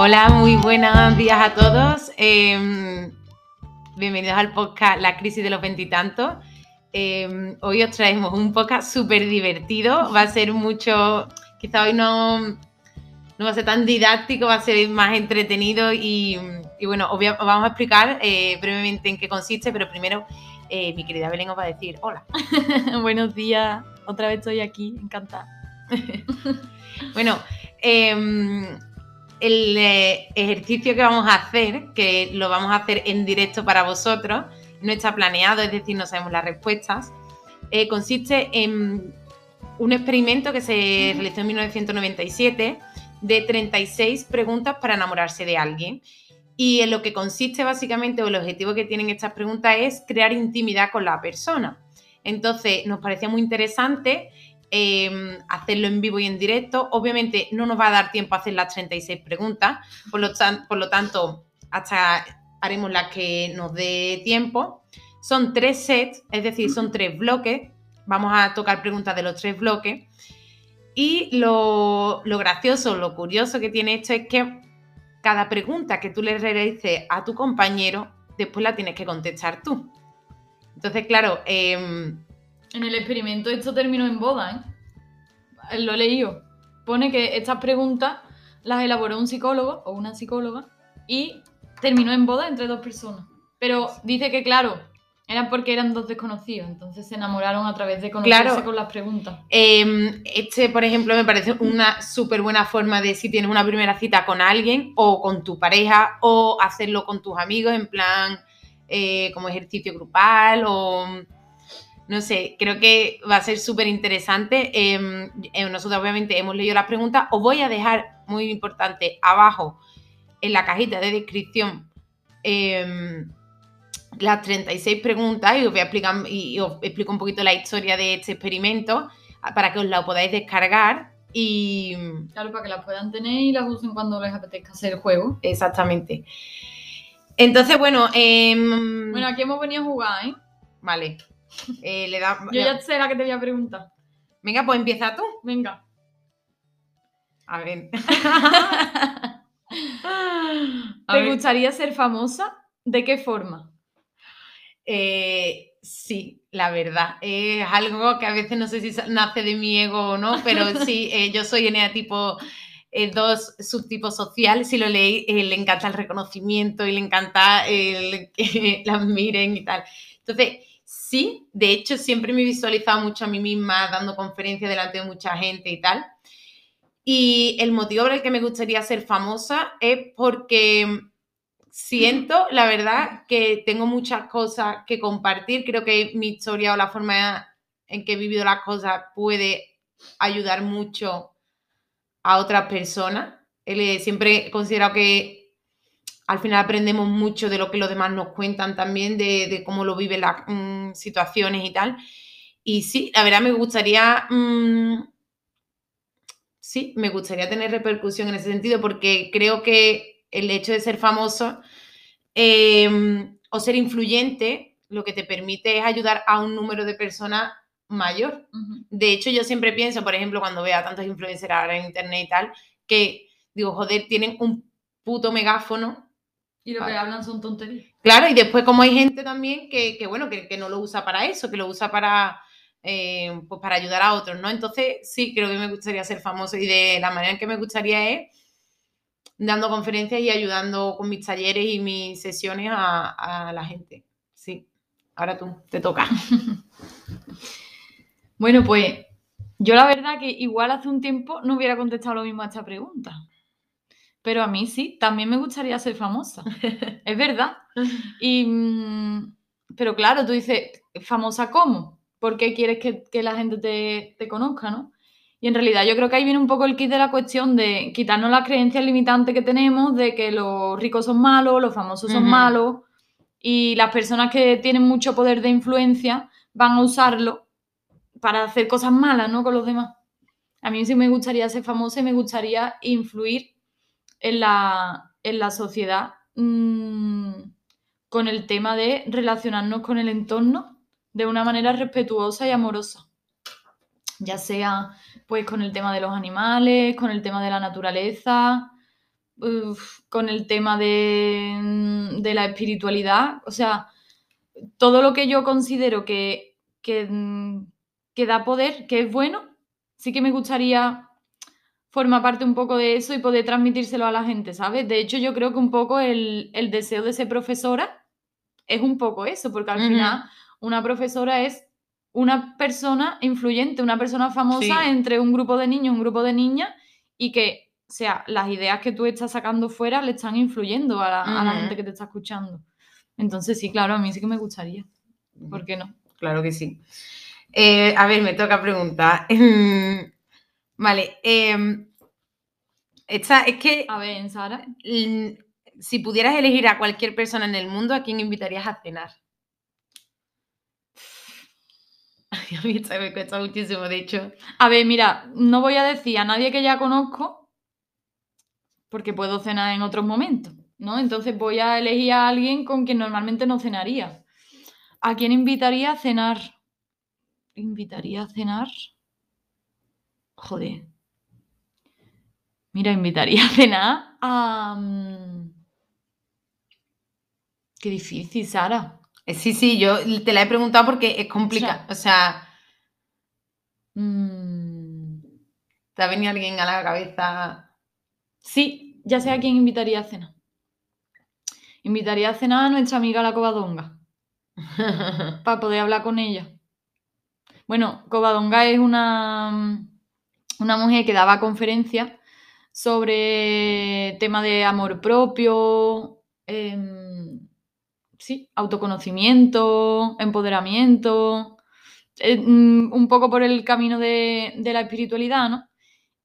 Hola, muy buenos días a todos. Em, bienvenidos al podcast La crisis de los veintitantos. Em, hoy os traemos un podcast súper divertido. Va a ser mucho, quizá hoy no, no va a ser tan didáctico, va a ser más entretenido y, bueno, os, vamos a explicar eh, brevemente en qué consiste, pero primero eh, mi querida Belén os va a decir hola. Buenos días, otra vez estoy aquí, encantada. bueno, em, el eh, ejercicio que vamos a hacer, que lo vamos a hacer en directo para vosotros, no está planeado, es decir, no sabemos las respuestas, eh, consiste en un experimento que se realizó en 1997 de 36 preguntas para enamorarse de alguien. Y en lo que consiste básicamente, o el objetivo que tienen estas preguntas es crear intimidad con la persona. Entonces, nos parecía muy interesante Em, hacerlo en vivo y en directo. Obviamente no nos va a dar tiempo a hacer las 36 preguntas, por lo, por lo tanto, hasta haremos las que nos dé tiempo. Son tres sets, es decir, son tres bloques. Vamos a tocar preguntas de los tres bloques. Y lo, lo gracioso, lo curioso que tiene esto es que cada pregunta que tú le realices a tu compañero, después la tienes que contestar tú. Entonces, claro, eh, en el experimento esto terminó en boda, ¿eh? Lo he leído. Pone que estas preguntas las elaboró un psicólogo o una psicóloga y terminó en boda entre dos personas. Pero dice que, claro, era porque eran dos desconocidos, entonces se enamoraron a través de conocerse con las preguntas. Em, este, por ejemplo, me parece una súper buena forma de si tienes una primera cita con alguien o con tu pareja o hacerlo con tus amigos en plan eh, como ejercicio grupal o no sé, creo que va a ser súper interesante. Em, eh, nosotros obviamente hemos leído las preguntas. Os voy a dejar, muy importante, abajo en la cajita de descripción em, las 36 preguntas y os voy a explicar y os explico un poquito la historia de este experimento para que os la podáis descargar y... Claro, para que las puedan tener y las usen cuando les apetezca hacer el juego. Exactamente. Entonces, bueno... Em, bueno, aquí hemos venido a jugar, ¿eh? Vale. Eh, le Yo ya sé la que te voy a preguntar. Venga, pues empieza tú. Venga. A ver. ¿Te gustaría ser famosa? ¿De qué forma? Eh, sí, la verdad. Es algo que a veces no sé si nace de mi ego o no, pero sí, eh, yo soy eneatipo eh, dos subtipos social. Si lo leí, le encanta el reconocimiento y le encanta el que la miren y tal. Entonces, sí, de hecho siempre me he visualizado mucho a mí misma dando conferencias delante de mucha gente y tal. Y el motivo por el que me gustaría ser famosa es porque siento, la verdad, que tengo muchas cosas que compartir. Creo que mi historia o la forma en que he vivido las cosas puede ayudar mucho a otras personas. Siempre he considerado que al final aprendemos mucho de lo que los demás nos cuentan también, de, cómo lo viven las mm, situaciones y tal. Y sí, la verdad me gustaría, mm, sí, me gustaría tener repercusión en ese sentido porque creo que el hecho de ser famoso em, o ser influyente lo que te permite es ayudar a un número de personas mayor. De hecho, yo siempre pienso, por ejemplo, cuando veo a tantos influencers ahora en internet y tal, que digo, joder, tienen un puto megáfono y lo que hablan son tonterías. Claro, y después como hay gente también que, bueno, que, no lo usa para eso, que lo usa para, eh, pues para ayudar a otros, ¿no? Entonces, sí, creo que me gustaría ser famoso y de la manera en que me gustaría es dando conferencias y ayudando con mis talleres y mis sesiones a, a la gente. Sí, ahora tú, te toca. bueno, pues yo la verdad que igual hace un tiempo no hubiera contestado lo mismo a esta pregunta. Pero a mí sí, también me gustaría ser famosa. es verdad. Y, mm, pero claro, tú dices, ¿famosa cómo? ¿Por qué quieres que, la gente te, conozca, no? Y en realidad yo creo que ahí viene un poco el kit de la cuestión de quitarnos las creencias limitantes que tenemos de que los ricos son malos, los famosos son malos y las personas que tienen mucho poder de influencia van a usarlo para hacer cosas malas, ¿no? Con los demás. A mí sí me gustaría ser famosa y me gustaría influir en la, en la sociedad mm, con el tema de relacionarnos con el entorno de una manera respetuosa y amorosa. Ya sea pues con el tema de los animales, con el tema de la naturaleza, con el tema de, mm, de la espiritualidad. O sea, todo lo que yo considero que, que, mm, que da poder, que es bueno, sí que me gustaría formar parte un poco de eso y poder transmitírselo a la gente, ¿sabes? De hecho, yo creo que un poco el, el deseo de ser profesora es un poco eso, porque al final una profesora es una persona influyente, una persona famosa Sí. entre un grupo de niños, un grupo de niñas, y que, o sea, las ideas que tú estás sacando fuera le están influyendo a la, a la gente que te está escuchando. Entonces, sí, claro, a mí sí que me gustaría. ¿Por qué no? Claro que sí. Eh, a ver, me toca preguntar. Vale. em, esta es que A ver, Sara. si pudieras elegir a cualquier persona en el mundo, ¿a quién invitarías a cenar? A mí esta me cuesta muchísimo, de hecho. A ver, mira, no voy a decir a nadie que ya conozco, porque puedo cenar en otros momentos, ¿no? Entonces voy a elegir a alguien con quien normalmente no cenaría. ¿A quién invitaría a cenar? ¿Invitaría a cenar? Joder. Mira, invitaría a cenar a... mm, Qué difícil, Sara. Eh, Sí, sí, yo te la he preguntado porque es complicado. O sea, Mm, ¿te ha venido alguien a la cabeza? Sí, ya sé a quién invitaría a cenar. Invitaría a cenar a nuestra amiga la Covadonga. para poder hablar con ella. Bueno, Covadonga es una, una mujer que daba conferencias sobre tema de amor propio, em, sí, autoconocimiento, empoderamiento, eh, mm, un poco por el camino de, de la espiritualidad, ¿no?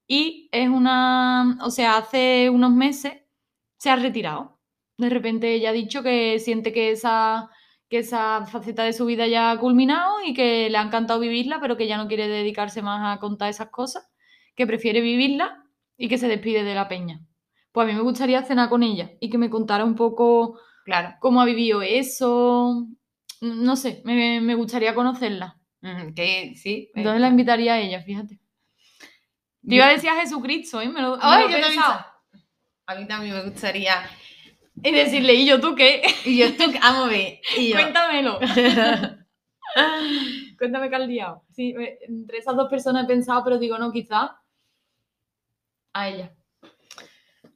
Y es una, o sea, hace unos meses se ha retirado. De repente ella ha dicho que siente que esa, que esa faceta de su vida ya ha culminado y que le ha encantado vivirla, pero que ya no quiere dedicarse más a contar esas cosas, que prefiere vivirla y que se despide de la peña. Pues a mí me gustaría cenar con ella y que me contara un poco Claro. cómo ha vivido eso. No sé, me, me gustaría conocerla. Que sí. eh, Entonces la invitaría a ella, fíjate. Te iba a decir a Jesucristo, ¿eh? Me lo, me Ay, lo he yo también. A mí también me gustaría. Y decirle, ¿y yo tú qué? Y yo, tú, vamos a ver. Y yo, Cuéntamelo. Cuéntame qué has liado. Sí, me- entre esas dos personas he pensado, pero digo, no, quizá a ella.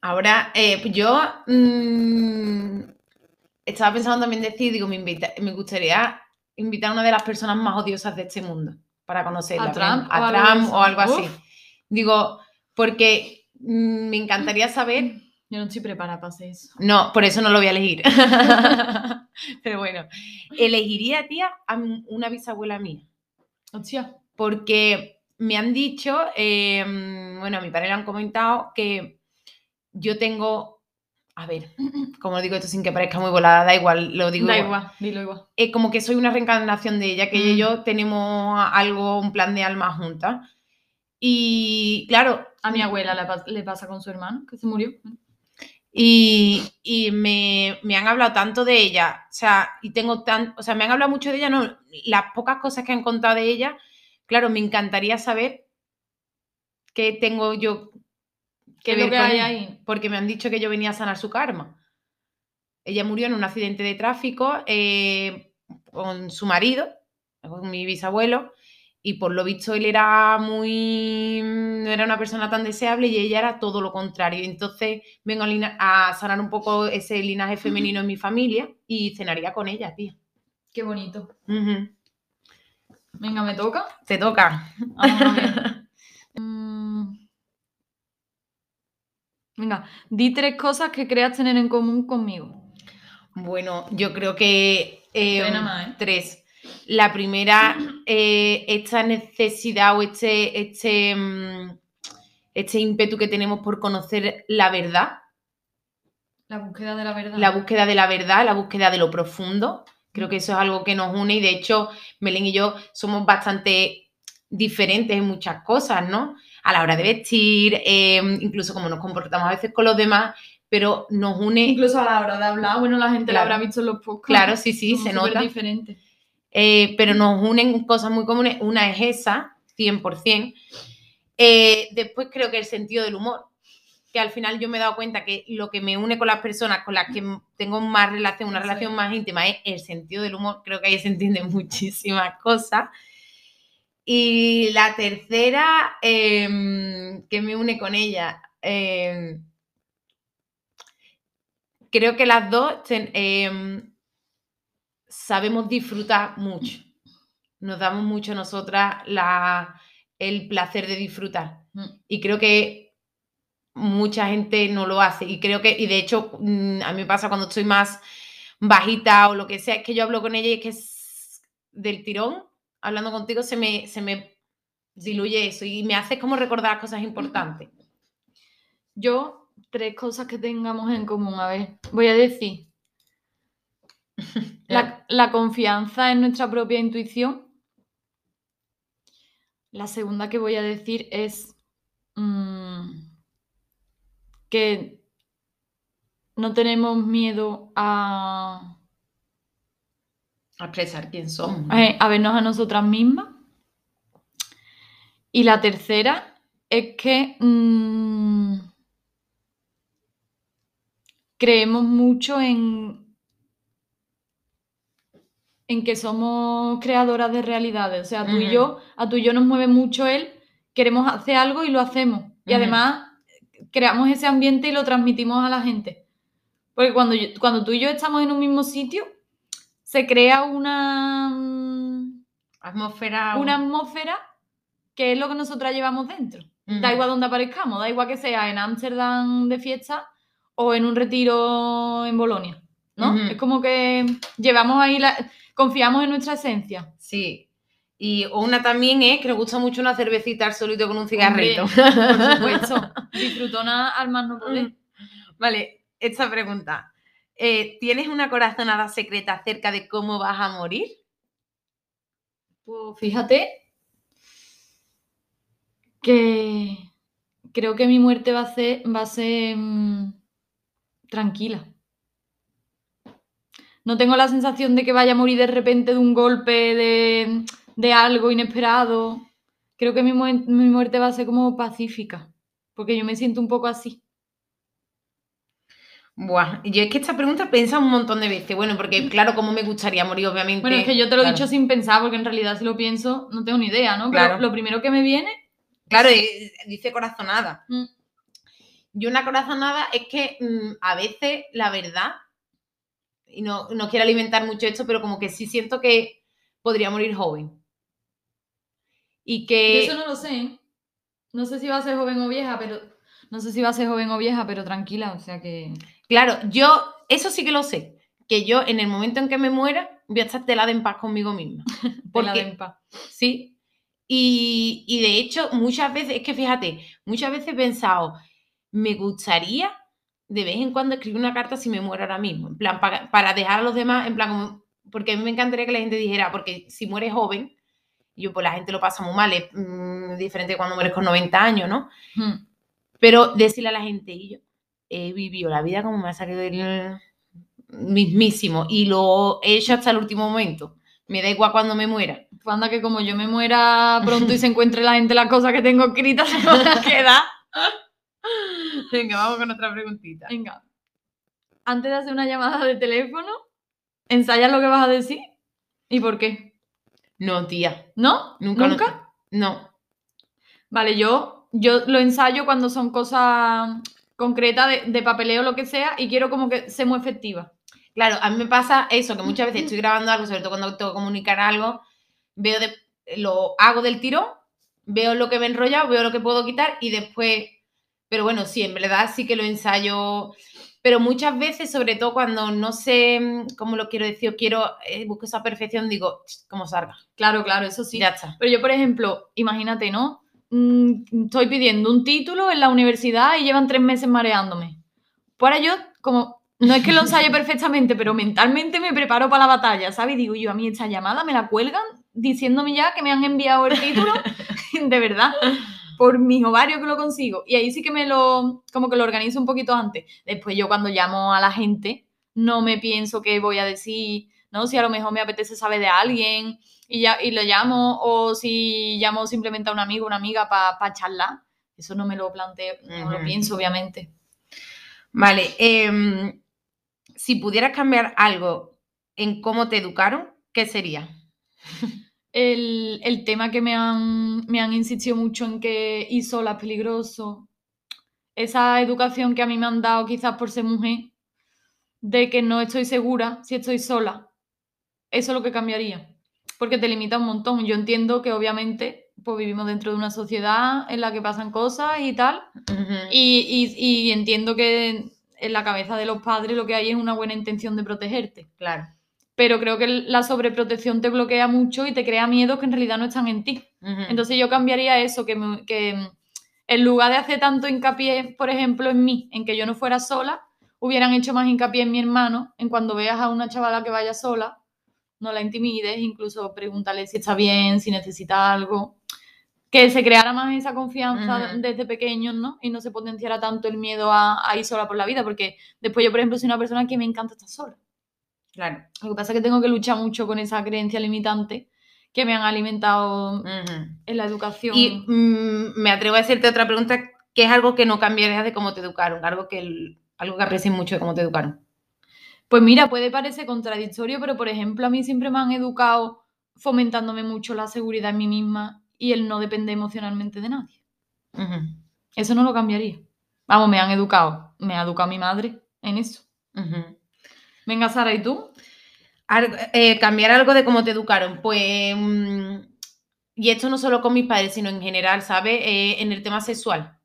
Ahora, eh, pues yo mm, estaba pensando también decir, digo, me, invita- me gustaría invitar a una de las personas más odiosas de este mundo para conocerla. ¿A Trump a o algo Trump eso? o algo así. Uf. Digo, porque mm, me encantaría saber. Yo no estoy preparada para hacer eso. No, por eso no lo voy a elegir. Pero bueno, elegiría, tía, a una bisabuela mía. Hostia. porque me han dicho, eh, bueno, a mi padre le han comentado que yo tengo, a ver, como digo esto sin que parezca muy volada, da igual, lo digo Da igual. igual, dilo igual. Eh, como que soy una reencarnación de ella, que ella y Mm. yo tenemos algo, un plan de alma juntas. Y claro, A mi abuela le, le pasa con su hermano, que se murió. Y, y me, me han hablado tanto de ella, o sea, y tengo tan, o sea, me han hablado mucho de ella, no, las pocas cosas que han contado de ella, claro, me encantaría saber qué tengo yo ¿Qué que lo ver que con hay ella, ahí? porque me han dicho que yo venía a sanar su karma. Ella murió en un accidente de tráfico eh, con su marido, con mi bisabuelo, y por lo visto él era muy. no era una persona tan deseable y ella era todo lo contrario. Entonces vengo a, sanar un poco ese linaje femenino en mi familia y cenaría con ella, tía. Qué bonito. Venga, ¿me toca? Te toca. Vamos a ver. Mm. Venga, di tres cosas que creas tener en común conmigo. Bueno, yo creo que. eh, más, ¿eh? Tres. La primera, eh, esta necesidad o este, este, mm, este ímpetu que tenemos por conocer la verdad, La búsqueda de la verdad. la búsqueda de la verdad, la búsqueda de lo profundo. Creo que eso es algo que nos une y de hecho Belén y yo somos bastante diferentes en muchas cosas, ¿no? A la hora de vestir, eh, incluso como nos comportamos a veces con los demás, pero nos une, Incluso a la hora de hablar, bueno, la gente Claro. lo habrá visto en los podcasts. claro, sí, sí, se nota. diferentes. Eh, pero nos unen cosas muy comunes. Una es esa, 100%. Eh, después creo que el sentido del humor. Que al final yo me he dado cuenta que lo que me une con las personas con las que tengo más relación, una relación más íntima, es el sentido del humor. Creo que ahí se entienden muchísimas cosas. Y la tercera, em, que me une con ella, em, creo que las dos ten- em, sabemos disfrutar mucho. Nos damos mucho nosotras la, el placer de disfrutar. Mm. Y creo que mucha gente no lo hace. Y creo que, y de hecho, mm, a mí me pasa cuando estoy más bajita o lo que sea, es que yo hablo con ella y es que es del tirón, hablando contigo, se me, se me diluye eso y me hace como recordar cosas importantes. Yo, tres cosas que tengamos en común. A ver, voy a decir. La, la confianza en nuestra propia intuición. La segunda que voy a decir es mm, que no tenemos miedo a, A expresar quién somos. a, a vernos a nosotras mismas. Y la tercera es que mm, creemos mucho en, en que somos creadoras de realidades. O sea, tú y yo, a tú y yo nos mueve mucho el queremos hacer algo y lo hacemos. Y además creamos ese ambiente y lo transmitimos a la gente. Porque cuando, yo- cuando tú y yo estamos en un mismo sitio, se crea una, mm, Atmósfera. una atmósfera que es lo que nosotras llevamos dentro. Da igual donde aparezcamos, da igual que sea en Ámsterdam de fiesta o en un retiro en Bolonia, ¿no? Es como que llevamos ahí la... confiamos en nuestra esencia. Sí. Y una también es que nos gusta mucho una cervecita al solito con un cigarrito. Por supuesto. Disfrutona al más no poder. Vale, esta pregunta. Eh, ¿Tienes una corazonada secreta acerca de cómo vas a morir? Pues fíjate que creo que mi muerte va a ser, va a ser mm, tranquila. No tengo la sensación de que vaya a morir de repente de un golpe, de, de algo inesperado. Creo que mi, muerte va a ser como pacífica, porque yo me siento un poco así. Buah, yo es que esta pregunta he pensado un montón de veces. Bueno, porque claro, cómo me gustaría morir, obviamente. Bueno, es que yo te lo he dicho sin pensar, porque en realidad si lo pienso no tengo ni idea, ¿no? Pero Claro. lo primero que me viene... Claro, dice corazonada. mm, Yo una corazonada es que mm, a veces, la verdad, y no, no quiero alimentar mucho esto, pero como que sí siento que podría morir joven. Y Yo que... eso no lo sé. No sé si va a ser joven o vieja, pero. No sé si va a ser joven o vieja, pero tranquila, o sea que. Claro, yo eso sí que lo sé, que yo en el momento en que me muera voy a estar telada en paz conmigo misma. Porque, den paz. sí, y, y de hecho muchas veces, es que fíjate, muchas veces he pensado, me gustaría de vez en cuando escribir una carta si me muero ahora mismo, en plan, para, para dejar a los demás, en plan, como, porque a mí me encantaría que la gente dijera, porque si mueres joven, yo pues la gente lo pasa muy mal, es mm, diferente cuando mueres con 90 años, ¿no? Pero decirle a la gente, y yo he vivido la vida como me ha salido del mismísimo y lo he hecho hasta el último momento. Me da igual cuando me muera. Anda que como yo me muera pronto y se encuentre la gente las cosas que tengo escritas, se van a quedar. Venga, vamos con otra preguntita. Venga. Antes de hacer una llamada de teléfono, ensayas lo que vas a decir. ¿Y por qué? No, tía. ¿No? Nunca. ¿Nunca? No. Vale, yo, yo lo ensayo cuando son cosas concretas de, de papeleo o lo que sea y quiero como que sea muy efectiva. Claro, a mí me pasa eso, que muchas veces estoy grabando algo, sobre todo cuando tengo que comunicar algo, veo de, lo hago del tirón, veo lo que me he enrollado, veo lo que puedo quitar y después, pero bueno, sí, en verdad sí que lo ensayo, pero muchas veces, sobre todo cuando no sé mm, cómo lo quiero decir o quiero, eh, busco esa perfección, digo, como salga, Claro, claro, eso sí. ya está. Pero yo, por ejemplo, imagínate, ¿no? Mm, Estoy pidiendo un título en la universidad y llevan tres meses mareándome. Pues ahora yo, como, no es que lo ensaye perfectamente, pero mentalmente me preparo para la batalla, ¿sabes? Y digo yo, a mí esta llamada me la cuelgan diciéndome ya que me han enviado el título, de verdad, por mis ovarios que lo consigo. Y ahí sí que me lo, como que lo organizo un poquito antes. Después yo cuando llamo a la gente, no me pienso qué voy a decir, ¿no? Si a lo mejor me apetece saber de alguien y, ya, y lo llamo, o si llamo simplemente a un amigo o una amiga para charlar. Eso no me lo planteo, no lo pienso, obviamente. Vale, em, si pudieras cambiar algo en cómo te educaron, ¿qué sería? El, el tema que me han, me han insistido mucho en que ir sola es peligroso. Esa educación que a mí me han dado quizás por ser mujer, de que no estoy segura si estoy sola. Eso es lo que cambiaría. Porque te limita un montón. Yo entiendo que obviamente pues vivimos dentro de una sociedad en la que pasan cosas y tal. Y, y- y entiendo que en la cabeza de los padres lo que hay es una buena intención de protegerte. Claro. Pero creo que la sobreprotección te bloquea mucho y te crea miedos que en realidad no están en ti. Entonces yo cambiaría eso, que, me- que mm, en lugar de hacer tanto hincapié, por ejemplo, en mí, en que yo no fuera sola, hubieran hecho más hincapié en mi hermano, en cuando veas a una chavala que vaya sola, no la intimides, incluso pregúntale si está bien, si necesita algo. Que se creara más esa confianza desde pequeños, ¿no? Y no se potenciara tanto el miedo a, a ir sola por la vida, porque después yo, por ejemplo, soy una persona que me encanta estar sola. Claro. Lo que pasa es que tengo que luchar mucho con esa creencia limitante que me han alimentado Ujú. en la educación. Y mm, me atrevo a hacerte otra pregunta, que es algo que no cambiarías de cómo te educaron, algo que, algo que aprecies mucho de cómo te educaron. Pues mira, puede parecer contradictorio, pero por ejemplo, a mí siempre me han educado fomentándome mucho la seguridad en mí misma y el no depender emocionalmente de nadie. Ujú. Eso no lo cambiaría. Vamos, me han educado. Me ha educado mi madre en eso. Ujú. Venga, Sara, ¿y tú? Eh, cambiar algo de cómo te educaron, pues, mm, y esto no solo con mis padres, sino en general, ¿sabes? Eh, en el tema sexual.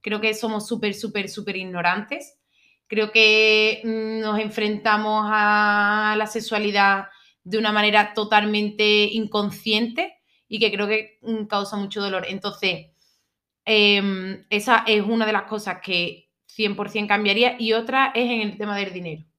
Creo que somos súper, súper, súper ignorantes. Creo que mm, nos enfrentamos a la sexualidad de una manera totalmente inconsciente y que creo que mm, causa mucho dolor. Entonces, em, esa es una de las cosas que 100% cambiaría y otra es en el tema del dinero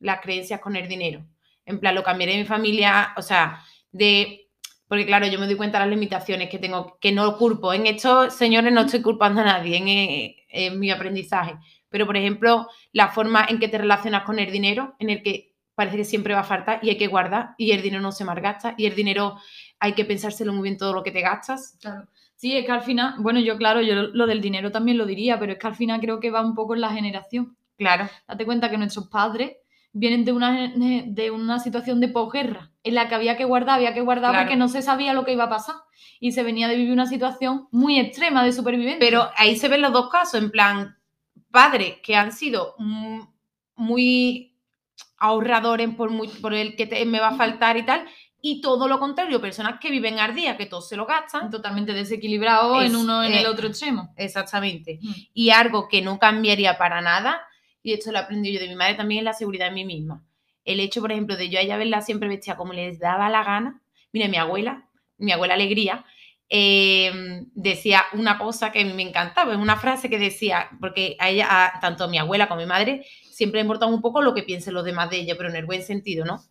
las creencias con el dinero. En plan, lo cambiaré en mi familia, o sea, de... Porque claro, yo me doy cuenta de las limitaciones que tengo, que no culpo. En esto, señores, no estoy culpando a nadie en, eh, en mi aprendizaje. Pero, por ejemplo, la forma en que te relacionas con el dinero, en el que parece que siempre va a faltar y hay que guardar y el dinero no se malgasta y el dinero hay que pensárselo muy bien todo lo que te gastas. Claro. Sí, es que al final, bueno, yo claro, yo lo del dinero también lo diría, pero es que al final creo que va un poco en la generación. Claro, Date cuenta que nuestros padres vienen de una, de una situación de posguerra, en la que había que guardar, había que guardar Claro. porque no se sabía lo que iba a pasar. Y se venía de vivir una situación muy extrema de supervivencia. Pero ahí se ven los dos casos, en plan, padres que han sido mm, muy ahorradores por, muy- por el que te- me va a faltar y tal, y todo lo contrario, personas que viven al día, que todos se lo gastan. totalmente desequilibrado Es- en uno en el eh, otro extremo. Exactamente. Mm. Y algo que no cambiaría para nada, y esto lo aprendí yo de mi madre también, es la seguridad en mí misma. El hecho, por ejemplo, de yo a ella verla siempre vestida como les daba la gana. Mira, mi abuela, mi abuela Alegría, eh, decía una cosa que me encantaba, una frase que decía, porque ella, a- tanto mi abuela como mi madre, siempre le importaba un poco lo que piensen los demás de ella, pero en el buen sentido, ¿no?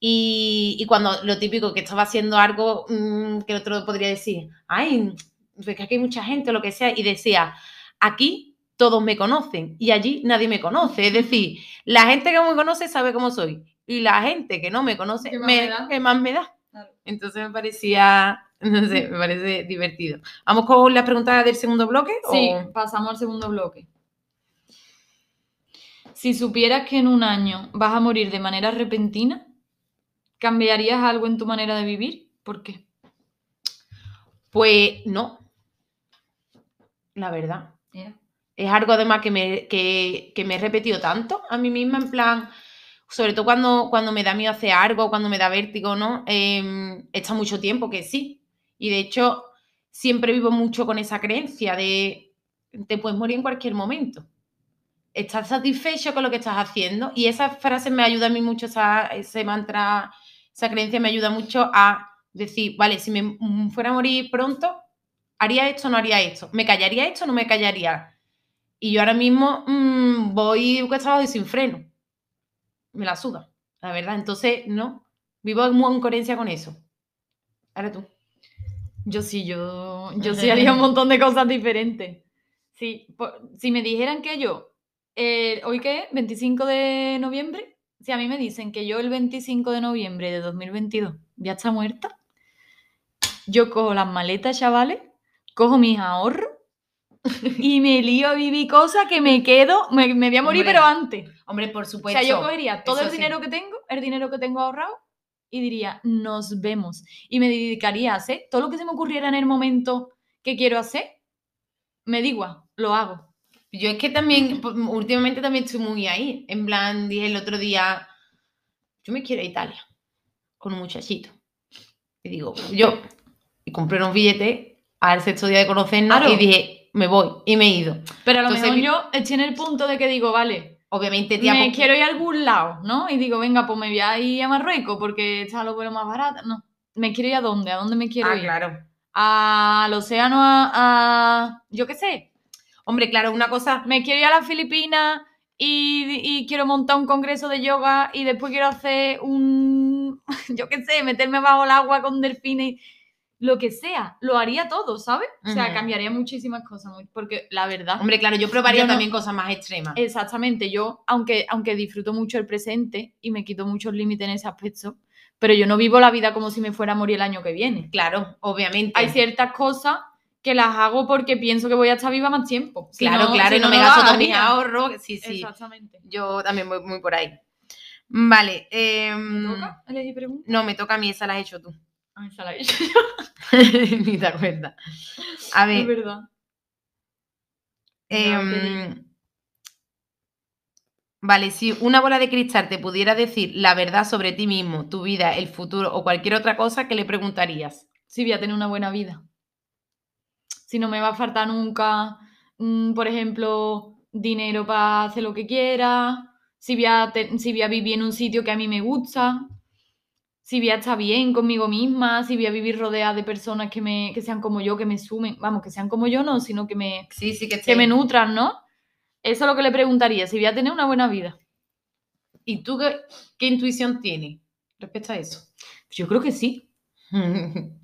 Y, y cuando lo típico que estaba haciendo algo mm, que otro podría decir, ay, pues que aquí hay mucha gente o lo que sea, y decía, aquí todos me conocen y allí nadie me conoce. Es decir, la gente que me conoce sabe cómo soy y la gente que no me conoce, ¿Qué más me, me da? ¿qué más me da? Claro. Entonces me parecía, no sé, me parece divertido. ¿Vamos con las preguntas del segundo bloque? Sí, o- pasamos al segundo bloque. Si supieras que en un año vas a morir de manera repentina, ¿cambiarías algo en tu manera de vivir? ¿Por qué? Pues no, la verdad. Es algo además que me, que, me he repetido tanto a mí misma, en plan, sobre todo cuando, cuando me da miedo hacer algo, cuando me da vértigo, ¿no? Eh, está mucho tiempo que sí. Y de hecho, siempre vivo mucho con esa creencia de te puedes morir en cualquier momento. Estás satisfecho con lo que estás haciendo. Y esa frase me ayuda a mí mucho, esa, ese mantra, esa creencia me ayuda mucho a decir, vale, si me fuera a morir pronto, haría esto o no haría esto. ¿Me callaría esto o no me callaría? Y yo ahora mismo mm, voy cuesta y sin freno. Me la suda, la verdad. Entonces, no. Vivo en coherencia con eso. Ahora tú. Yo sí, yo, yo sí haría un montón de cosas diferentes. Sí, por- si me dijeran que yo, eh, ¿hoy qué es? ¿25 de noviembre? Si a mí me dicen que yo el 25 de noviembre de 2022 ya está muerta, yo cojo las maletas, chavales, cojo mis ahorros y me lío a vivir cosas que me quedo, me, me voy a morir, Hombre, pero antes. Hombre, por O supuesto. sea, yo cogería todo el sí. dinero que tengo, el dinero que tengo ahorrado, y diría, nos vemos. Y me dedicaría a hacer todo lo que se me ocurriera en el momento que quiero hacer. Me igual, lo hago. Yo es que también, pues, últimamente también estoy muy ahí. En plan, dije el otro día, yo me quiero a Italia con un muchachito. Y digo, yo, y compré unos billetes al sexto día de conocernos Claro. y dije, me voy. Y me he ido. Pero a lo Entonces, mejor yo estoy en el punto de que digo, vale, Obviamente, tía, me pues, quiero ir a algún lado, ¿no? Y digo, venga, pues me voy a ir a Marruecos porque está lo bueno más barato. No, me quiero ir a dónde, a dónde me quiero ah, ir. claro. Al océano, a, a- yo qué sé, Hombre, claro, una cosa, me quiero ir a las Filipinas y, y quiero montar un congreso de yoga y después quiero hacer un, yo qué sé, meterme bajo el agua con delfines, lo que sea, lo haría todo, ¿sabes? O sea, cambiaría muchísimas cosas, porque la verdad, hombre, claro, yo probaría Yo no- también cosas más extremas. exactamente, yo, aunque, aunque disfruto mucho el presente y me quito muchos límites en ese aspecto, pero yo no vivo la vida como si me fuera a morir el año que viene. Claro, obviamente. Hay ciertas cosas que las hago porque pienso que voy a estar viva más tiempo. Si claro, no- claro, si y no, me gasto todos mis ahorros. Sí, sí. Exactamente. Yo también voy muy por ahí. Vale. ¿Me toca elegir pregunta? No, me toca a mí, esa la has hecho tú. Ah, esa la he hecho yo. Ni te acuerdas. A Es ver, verdad. Ya, te em, vale, si una bola de cristal te pudiera decir la verdad sobre ti mismo, tu vida, el futuro o cualquier otra cosa, ¿qué le preguntarías? Si voy a tener una buena vida. Si no me va a faltar nunca, mm, por ejemplo, dinero para hacer lo que quiera. Si voy, a si voy a vivir en un sitio que a mí me gusta. Si voy a estar bien conmigo misma. Si voy a vivir rodeada de personas que, me, que sean como yo, que me sumen. Vamos, que sean como yo, no, sino que me, Sí, sí que que me nutran, ¿no? Eso es lo que le preguntaría. Si voy a tener una buena vida. ¿Y tú qué, qué intuición tienes respecto a eso? Yo creo que sí.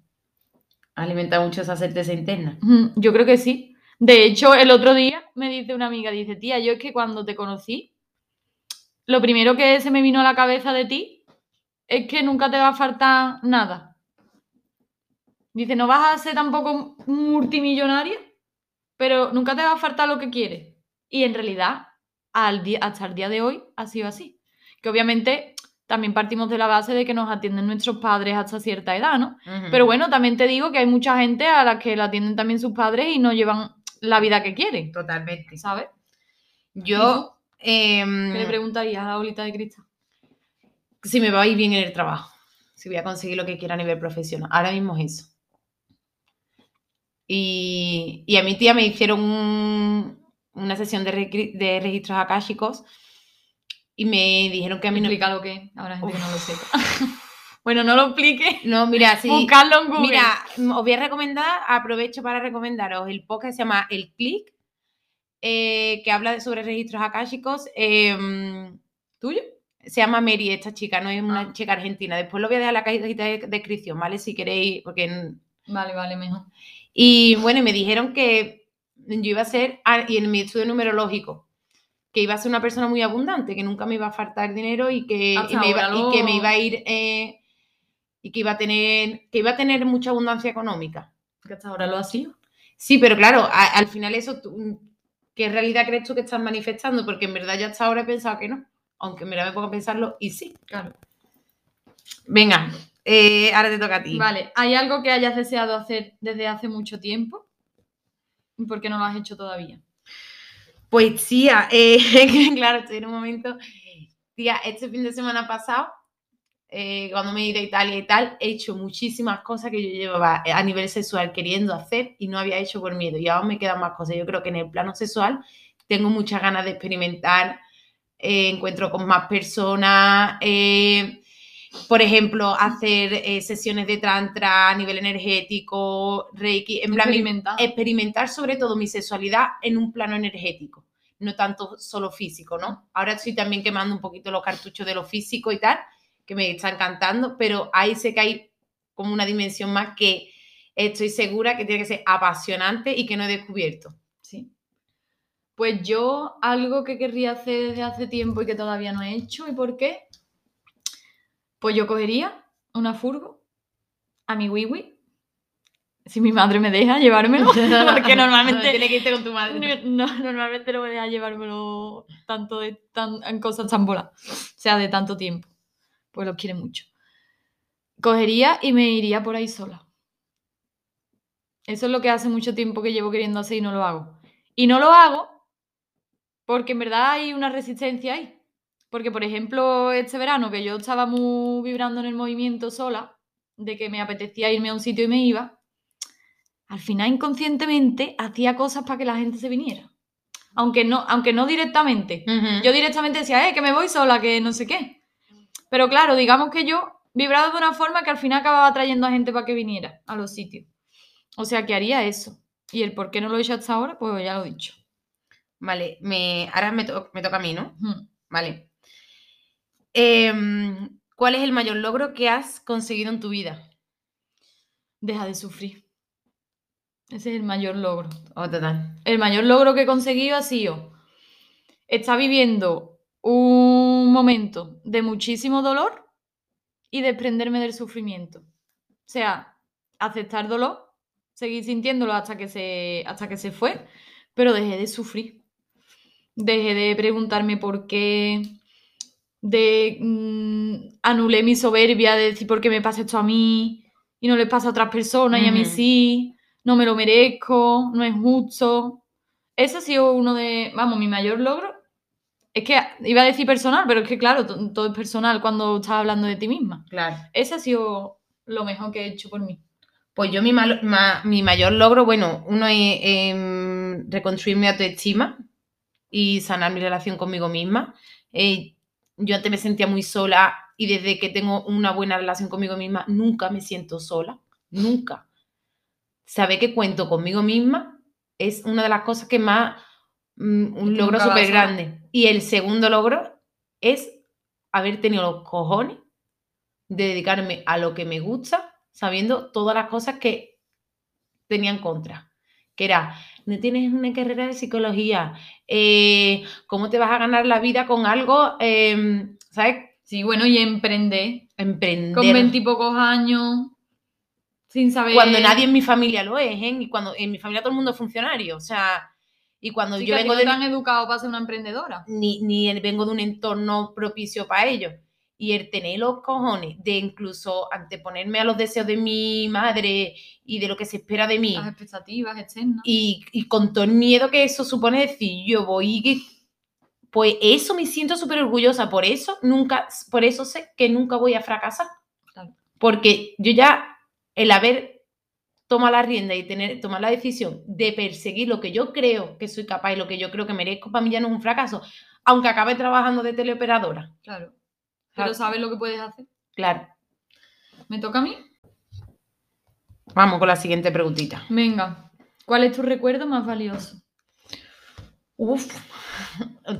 Alimenta mucho esa certeza interna. Yo creo que sí. De hecho, el otro día me dice una amiga, dice, tía, yo es que cuando te conocí, lo primero que se me vino a la cabeza de ti es que nunca te va a faltar nada. Dice, no vas a ser tampoco multimillonaria, pero nunca te va a faltar lo que quieres. Y en realidad, al día, hasta el día de hoy, ha sido así. Que obviamente también partimos de la base de que nos atienden nuestros padres hasta cierta edad, ¿no? Pero bueno, también te digo que hay mucha gente a la que la atienden también sus padres y no llevan la vida que quieren, Totalmente. ¿sabes? Yo, em, ¿Qué le preguntarías a la bolita de cristal? Si me va a ir bien en el trabajo, si voy a conseguir lo que quiera a nivel profesional. Ahora mismo es eso. Y, y a mi tía me hicieron un- una sesión de, registros akáshicos y me dijeron que a mí no... Explica lo que ahora gente que no lo sepa. bueno, no lo explique. No, mira, sí. Buscarlo en Google. Mira, os voy a recomendar, aprovecho para recomendaros el podcast que se llama El Click, eh, que habla sobre registros akáshicos. em, ¿Tuyo? Se llama Mary, esta chica, no es una Ah. chica argentina. Después lo voy a dejar en la cajita de descripción, ¿vale? Si queréis, porque... en- Vale, vale, mejor. Y bueno, me dijeron que yo iba a ser, ah, y en mi estudio numerológico, que iba a ser una persona muy abundante, que nunca me iba a faltar dinero y que, y me, iba, ahora y que me lo- iba a ir... eh, y que iba a tener que iba a tener mucha abundancia económica. Que hasta ahora lo ha sido. Sí, pero claro, a- al final eso, tú- ¿qué realidad crees tú que estás manifestando? Porque en verdad ya hasta ahora he pensado que no. Aunque mira, me pongo a pensarlo y sí. Claro. Venga, eh, ahora te toca a ti. Vale, ¿hay algo que hayas deseado hacer desde hace mucho tiempo? ¿Y por qué no lo has hecho todavía? Pues tía, eh, claro, estoy en un momento. Tía, este fin de semana pasado, eh, cuando me he ido a Italia y tal, he hecho muchísimas cosas que yo llevaba a nivel sexual queriendo hacer y no había hecho por miedo. Y ahora me quedan más cosas. Yo creo que en el plano sexual tengo muchas ganas de experimentar, eh, encuentro con más personas. eh, por ejemplo, hacer eh, sesiones de tantra a nivel energético, reiki, en plan, mi- Experimentar. experimentar sobre todo mi sexualidad en un plano energético, no tanto solo físico, ¿no? Ahora estoy también quemando un poquito los cartuchos de lo físico y tal, que me está encantando, pero ahí sé que hay como una dimensión más que estoy segura que tiene que ser apasionante y que no he descubierto. Pues yo algo que querría hacer desde hace tiempo y que todavía no he hecho, ¿y por qué? Pues yo cogería una furgo a mi wiwi, Si mi madre me deja llevármelo, porque normalmente... Tiene que irte con tu madre. No, normalmente no me deja llevármelo tanto de tan, en cosas tan bolas. O sea, de tanto tiempo. Pues los quiere mucho. Cogería y me iría por ahí sola. Eso es lo que hace mucho tiempo que llevo queriendo hacer y no lo hago. Y no lo hago porque en verdad hay una resistencia ahí. Porque, por ejemplo, este verano que yo estaba muy vibrando en el movimiento sola, de que me apetecía irme a un sitio y me iba, al final inconscientemente hacía cosas para que la gente se viniera. Aunque no, aunque no directamente. Yo directamente decía, eh, que me voy sola, que no sé qué. Pero claro, digamos que yo vibraba de una forma que al final acababa trayendo a gente para que viniera a los sitios. O sea, que haría eso. Y el por qué no lo he hecho hasta ahora, pues ya lo he dicho. Vale, me, ahora me, toca a mí, ¿no? Vale. Em, ¿Cuál es el mayor logro que has conseguido en tu vida? Deja de sufrir. Ese es el mayor logro. Oh, total. El mayor logro que he conseguido ha sido estar viviendo un momento de muchísimo dolor y desprenderme del sufrimiento. O sea, aceptar dolor, seguir sintiéndolo hasta que se, hasta que se fue, pero dejé de sufrir. Dejé de preguntarme por qué, de mm, anulé mi soberbia de decir por qué me pasa esto a mí y no le pasa a otras personas y a mí sí, no me lo merezco, no es justo. Ese ha sido uno de, vamos, mi mayor logro. Es que iba a decir personal, pero es que claro, todo es personal cuando estás hablando de ti misma. Claro. Ese ha sido lo mejor que he hecho por mí. Pues yo mi, mi mayor logro, bueno, uno es em, reconstruir mi autoestima y sanar mi relación conmigo misma. Eh, yo antes me sentía muy sola y desde que tengo una buena relación conmigo misma, nunca me siento sola, nunca. Saber que cuento conmigo misma es una de las cosas que más, mm, un logro súper grande. Y el segundo logro es haber tenido los cojones de dedicarme a lo que me gusta, sabiendo todas las cosas que tenían contra. Que era, no tienes una carrera de psicología, eh, ¿cómo te vas a ganar la vida con algo? Em, ¿Sabes? Sí, bueno, y emprender. Emprender. Con veintipocos años, sin saber. Cuando nadie en mi familia lo es, ¿eh? Y cuando en mi familia todo el mundo es funcionario, o sea. Y cuando yo vengo de. tan educado para ser una emprendedora. Ni, ni vengo de un entorno propicio para ello y el tener los cojones de incluso anteponerme a los deseos de mi madre y de lo que se espera de mí. Las expectativas externas. Y, y con todo el miedo que eso supone decir, yo voy, pues eso me siento súper orgullosa, por eso nunca, por eso sé que nunca voy a fracasar. Porque yo ya, el haber tomado la rienda y tener, tomar la decisión de perseguir lo que yo creo que soy capaz y lo que yo creo que merezco, para mí ya no es un fracaso, aunque acabe trabajando de teleoperadora. Claro. Pero sabes lo que puedes hacer. Claro. ¿Me toca a mí? Vamos con la siguiente preguntita. Venga. ¿Cuál es tu recuerdo más valioso? Uf,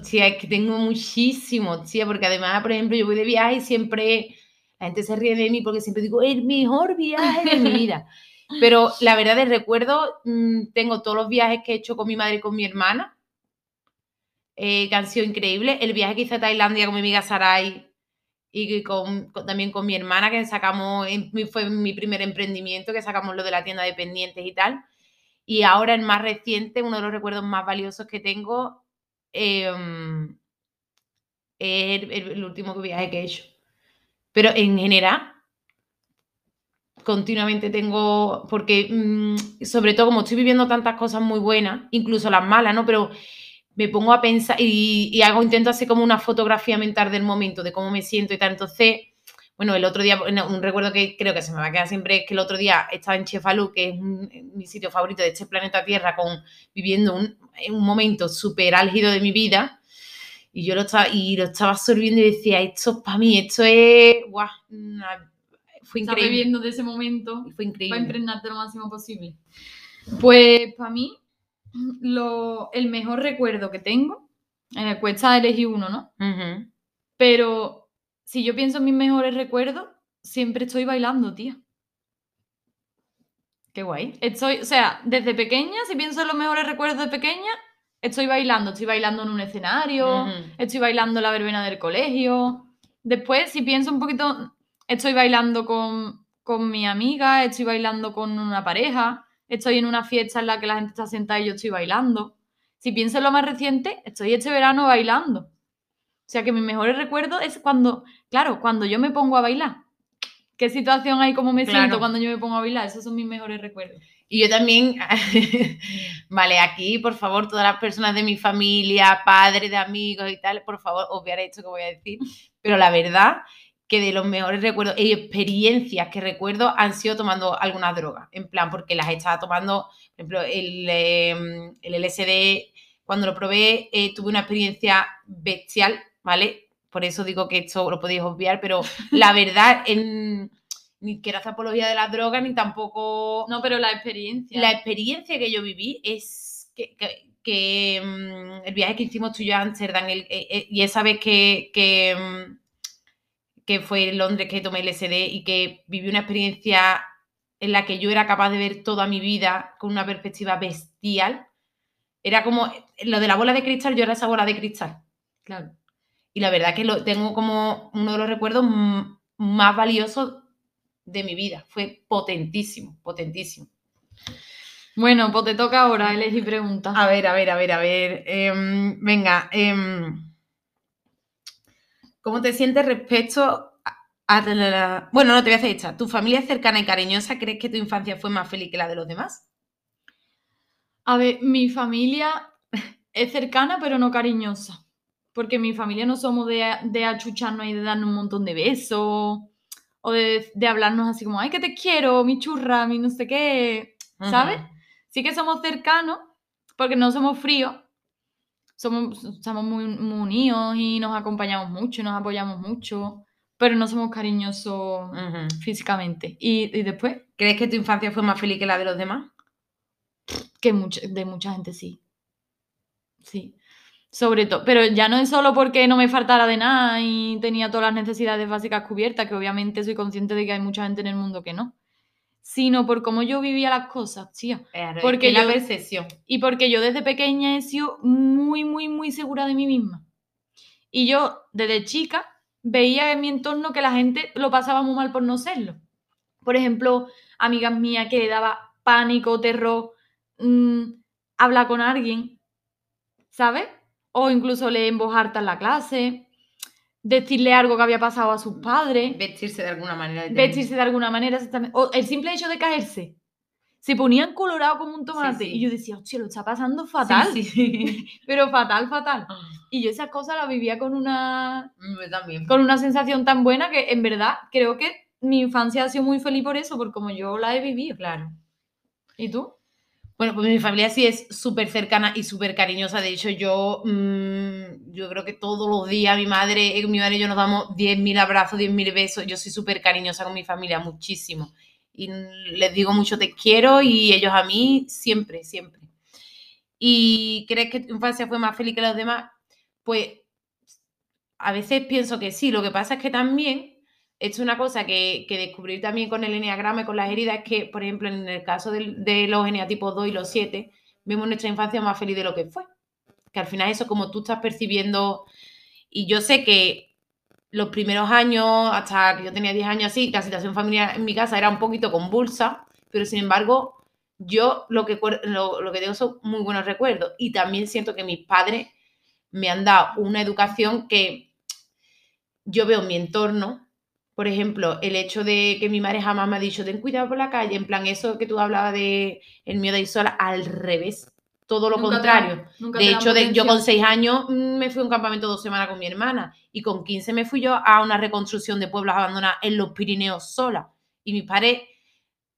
tía, es que tengo muchísimo, tía, porque además, por ejemplo, yo voy de viaje y siempre la gente se ríe de mí porque siempre digo, el mejor viaje de mi vida. Pero la verdad, de recuerdo, mm, tengo todos los viajes que he hecho con mi madre y con mi hermana, eh, que han sido increíbles. El viaje que hice a Tailandia con mi amiga Sarai, y con, también con mi hermana, que sacamos, fue mi primer emprendimiento, que sacamos lo de la tienda de pendientes y tal. Y ahora, el más reciente, uno de los recuerdos más valiosos que tengo em, es el, último viaje que he hecho. Pero en general, continuamente tengo, porque mm, sobre todo como estoy viviendo tantas cosas muy buenas, incluso las malas, ¿no? Pero me pongo a pensar y, hago, intento hacer como una fotografía mental del momento, de cómo me siento y tal. Entonces, bueno, el otro día, un recuerdo que creo que se me va a quedar siempre es que el otro día estaba en Chefalú, que es mi sitio favorito de este planeta Tierra, con, viviendo un, un momento súper álgido de mi vida. Y yo lo estaba, y lo estaba absorbiendo y decía, esto es para mí, esto es, guau, fue increíble. viviendo de ese momento. fue increíble. Para impregnarte lo máximo posible. Pues para mí, lo, el mejor recuerdo que tengo, en el cuesta elegir uno, ¿no? Pero si yo pienso en mis mejores recuerdos, siempre estoy bailando, tía. Qué guay. Estoy, o sea, desde pequeña, si pienso en los mejores recuerdos de pequeña, estoy bailando. Estoy bailando en un escenario, estoy bailando en la verbena del colegio. Después, si pienso un poquito, estoy bailando con, con mi amiga, estoy bailando con una pareja, estoy en una fiesta en la que la gente está sentada y yo estoy bailando. Si pienso en lo más reciente, estoy este verano bailando. O sea que mi mejor recuerdo es cuando, claro, cuando yo me pongo a bailar. ¿Qué situación hay, cómo me siento cuando yo me pongo a bailar? Esos son mis mejores recuerdos. Y yo también, vale, aquí, por favor, todas las personas de mi familia, padres, de amigos y tal, por favor, obviar esto que voy a decir. Pero la verdad que de los mejores recuerdos y experiencias que recuerdo han sido tomando algunas drogas. En plan, porque las estaba tomando, por ejemplo, el, em, el LSD, cuando lo probé, eh, tuve una experiencia bestial, ¿vale? Por eso digo que esto lo podéis obviar, pero la verdad, en, ni quiero hacer apología de las drogas, ni tampoco... No, pero la experiencia. La experiencia que yo viví es que, mm, el viaje que hicimos tú y yo a Amsterdam, eh, eh, y esa vez que, que, mm, que fue en Londres que tomé el SD y que viví una experiencia en la que yo era capaz de ver toda mi vida con una perspectiva bestial, era como lo de la bola de cristal, yo era esa bola de cristal. Claro. Y la verdad que lo tengo como uno de los recuerdos más valiosos de mi vida. Fue potentísimo, potentísimo. Bueno, pues te toca ahora elegir preguntas. A ver, a ver, a ver, a ver. Em, venga, em, ¿cómo te sientes respecto a, la, Bueno, no te voy a hacer esta. ¿Tu familia cercana y cariñosa crees que tu infancia fue más feliz que la de los demás? A ver, mi familia es cercana pero no cariñosa. Porque mi familia no somos de, de achucharnos y de darnos un montón de besos o de, hablarnos así como, ay, que te quiero, mi churra, mi no sé qué, ¿sabes? Sí que somos cercanos, porque no somos fríos, somos, estamos muy, unidos y nos acompañamos mucho, nos apoyamos mucho, pero no somos cariñosos físicamente. ¿Y, después? ¿Crees que tu infancia fue más feliz que la de los demás? Que de mucha gente sí. Sí. Sobre todo, pero ya no es solo porque no me faltara de nada y tenía todas las necesidades básicas cubiertas, que obviamente soy consciente de que hay mucha gente en el mundo que no, sino por cómo yo vivía las cosas, tía. porque la percepción. Y porque yo desde pequeña he sido muy, muy, muy segura de mí misma. Y yo desde chica veía en mi entorno que la gente lo pasaba muy mal por no serlo. Por ejemplo, amigas mías que le daba pánico, terror, mm, hablar con alguien, ¿sabes? o incluso leer en voz harta en la clase, decirle algo que había pasado a sus padres. Vestirse de alguna manera. Vestirse de alguna manera, O el simple hecho de caerse. Se ponían colorado como un tomate. Y yo decía, hostia, lo está pasando fatal. Pero fatal, fatal. Ah. Y yo esas cosas las vivía con una. También. Con una sensación tan buena que en verdad creo que mi infancia ha sido muy feliz por eso, por como yo la he vivido. Claro. ¿Y tú? Bueno, pues mi familia sí es súper cercana y súper cariñosa. De hecho, yo, mm, yo creo que todos los días mi madre, eh, mi madre y yo nos damos 10.000 abrazos, 10.000 besos. Yo soy súper cariñosa con mi familia, muchísimo. Y les digo mucho te quiero y ellos a mí siempre, siempre. ¿Y crees que tu infancia fue más feliz que los demás? Pues a veces pienso que sí. Lo que pasa es que también es una cosa que, que descubrí también con el eneagrama y con las heridas, es que, por ejemplo, en el caso de, de los eneatipos 2 y los 7, vemos nuestra infancia más feliz de lo que fue. Que al final eso como tú estás percibiendo, y yo sé que los primeros años, hasta que yo tenía 10 años así, la situación familiar en mi casa era un poquito convulsa, pero sin embargo, yo lo que, lo, lo que tengo son muy buenos recuerdos. Y también siento que mis padres me han dado una educación que yo veo en mi entorno por ejemplo, el hecho de que mi madre jamás me ha dicho, ten cuidado por la calle, en plan, eso que tú hablabas de el miedo de ir sola, al revés, todo lo contrario. de hecho, yo con seis años mm, me fui a un campamento dos semanas con mi hermana y con 15 me fui yo a una reconstrucción de pueblos abandonados en los Pirineos sola. Y mis padres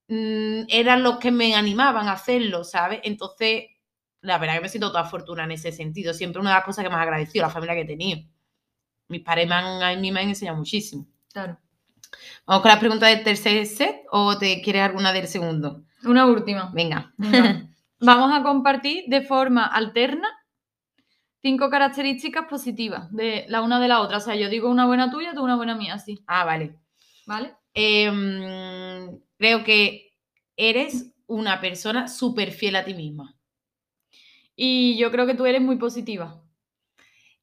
mm, eran los que me animaban a hacerlo, ¿sabes? Entonces, la verdad que me siento toda fortuna en ese sentido. Siempre una de las cosas que más agradecido, la familia que he tenido. Mis padres me han, a mí me han enseñado muchísimo. Claro. ¿Vamos con la pregunta del tercer set o te quieres alguna del segundo? Una última. Venga. Vamos a compartir de forma alterna cinco características positivas de la una de la otra. O sea, yo digo una buena tuya, tú una buena mía, sí. Ah, vale. ¿Vale? Em, creo que eres una persona súper fiel a ti misma. Y yo creo que tú eres muy positiva.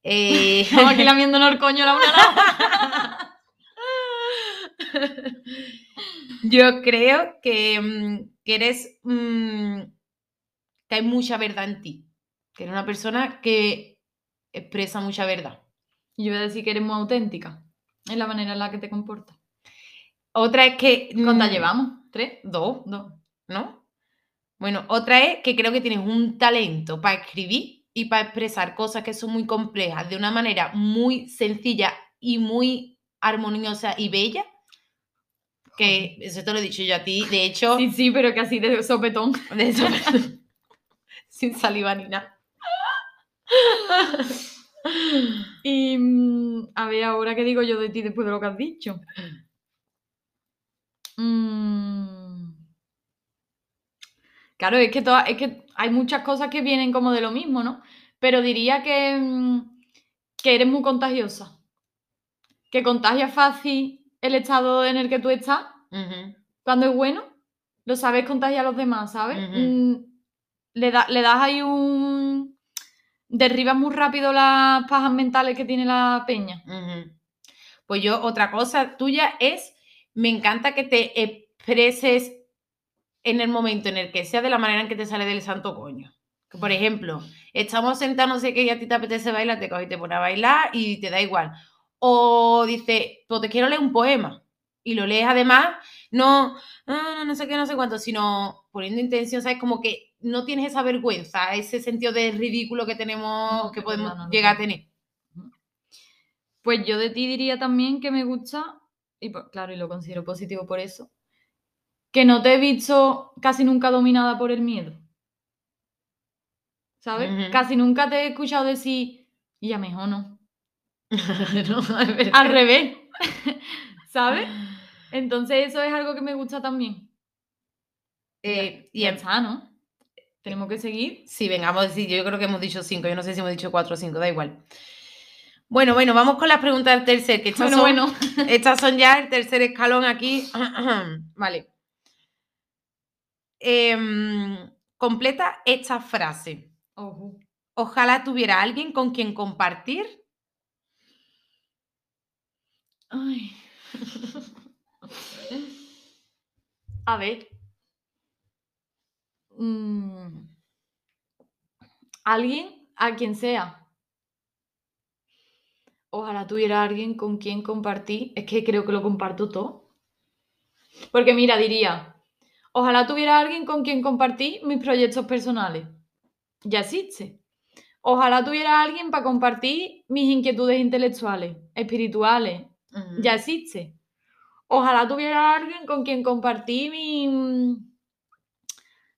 Eh... Estamos aquí lamiéndonos el coño la una a la Yo creo que, mm, que eres. mm, que hay mucha verdad en ti. Que eres una persona que expresa mucha verdad. Yo voy a decir que eres muy auténtica en la manera en la que te comportas. Otra es que. ¿Cuántas mm, llevamos? ¿Tres? Dos, Dos. ¿no? Bueno, otra es que creo que tienes un talento para escribir y para expresar cosas que son muy complejas de una manera muy sencilla y muy armoniosa y bella. Que eso te lo he dicho yo a ti, de hecho, Sí, sí, pero casi de sopetón. de eso- sin saliva ni nada. Y mm, a ver, ahora qué digo yo de ti después de lo que has dicho. Mm. Claro, es que, toda- es que hay muchas cosas que vienen como de lo mismo, ¿no? Pero diría que, mm, que eres muy contagiosa. Que contagias fácil el estado en el que tú estás cuando es bueno, lo sabes contagiar a los demás, ¿sabes? Mm, le, da- le das ahí un... Derribas muy rápido las pajas mentales que tiene la peña. Pues yo, otra cosa tuya es, me encanta que te expreses en el momento en el que sea de la manera en que te sale del santo coño. Que, por ejemplo, estamos sentados, no sé qué, y a ti te apetece bailar, te coges y te pones a bailar y te da igual. O dice, pues te quiero leer un poema. Y lo lees además, no, no, no sé qué, no sé cuánto, sino poniendo intención, ¿sabes? Como que no tienes esa vergüenza, ese sentido de ridículo que tenemos, No, que podemos verdad, no, no, llegar a tener. Pues yo de ti diría también que me gusta, y pues, claro, y lo considero positivo por eso, que no te he visto casi nunca dominada por el miedo. ¿Sabes? Casi nunca te he escuchado decir, y a mejor no. No. Al revés. ¿Sabes? Entonces eso es algo que me gusta también. Eh, y ya en- está, ¿no? Tenemos que seguir. Sí, venga, vamos a decir, yo creo que hemos dicho cinco, yo no sé si hemos dicho cuatro o cinco, da igual. Bueno, bueno, vamos con las preguntas del tercer, que estas, Bueno, son, bueno. estas son ya el tercer escalón aquí. vale. Em, completa esta frase. Ojo. Ojalá tuviera alguien con quien compartir. Ay. A ver. Mm. Alguien, a quien sea. Ojalá tuviera alguien con quien compartir. Es que creo que lo comparto todo. Porque mira, diría, ojalá tuviera alguien con quien compartir mis proyectos personales. Ya existe. Ojalá tuviera alguien para compartir mis inquietudes intelectuales, espirituales, ya existe. Ojalá tuviera alguien con quien compartir mi, mm,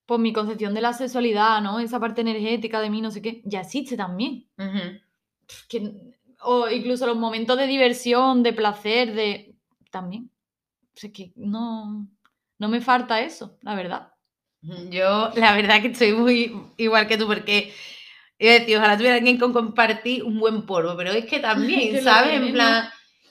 pues, mi concepción de la sexualidad, ¿no? Esa parte energética de mí, no sé qué, ya existe también. Que- o incluso los momentos de diversión, de placer, de... También. O sea, que no, no me falta eso, la verdad. Yo, la verdad que estoy muy igual que tú, porque iba a decir, ojalá tuviera alguien con compartir un buen polvo, pero es que también, ¿sabes? En plan,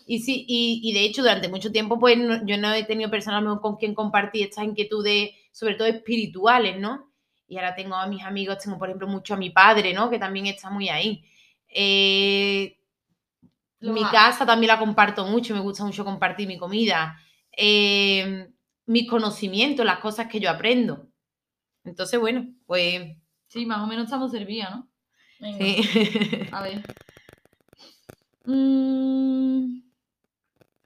y sí, y, y de hecho durante mucho tiempo, pues no- yo no he tenido personalmente con quien compartir estas inquietudes, sobre todo espirituales, ¿no? Y ahora tengo a mis amigos, tengo por ejemplo mucho a mi padre, ¿no? Que también está muy ahí. Eh, mi casa también la comparto mucho, me gusta mucho compartir mi comida, eh, mis conocimientos, las cosas que yo aprendo. Entonces, bueno, pues Sí, más o menos estamos servidas, ¿no? Venga, sí. A ver. Mm,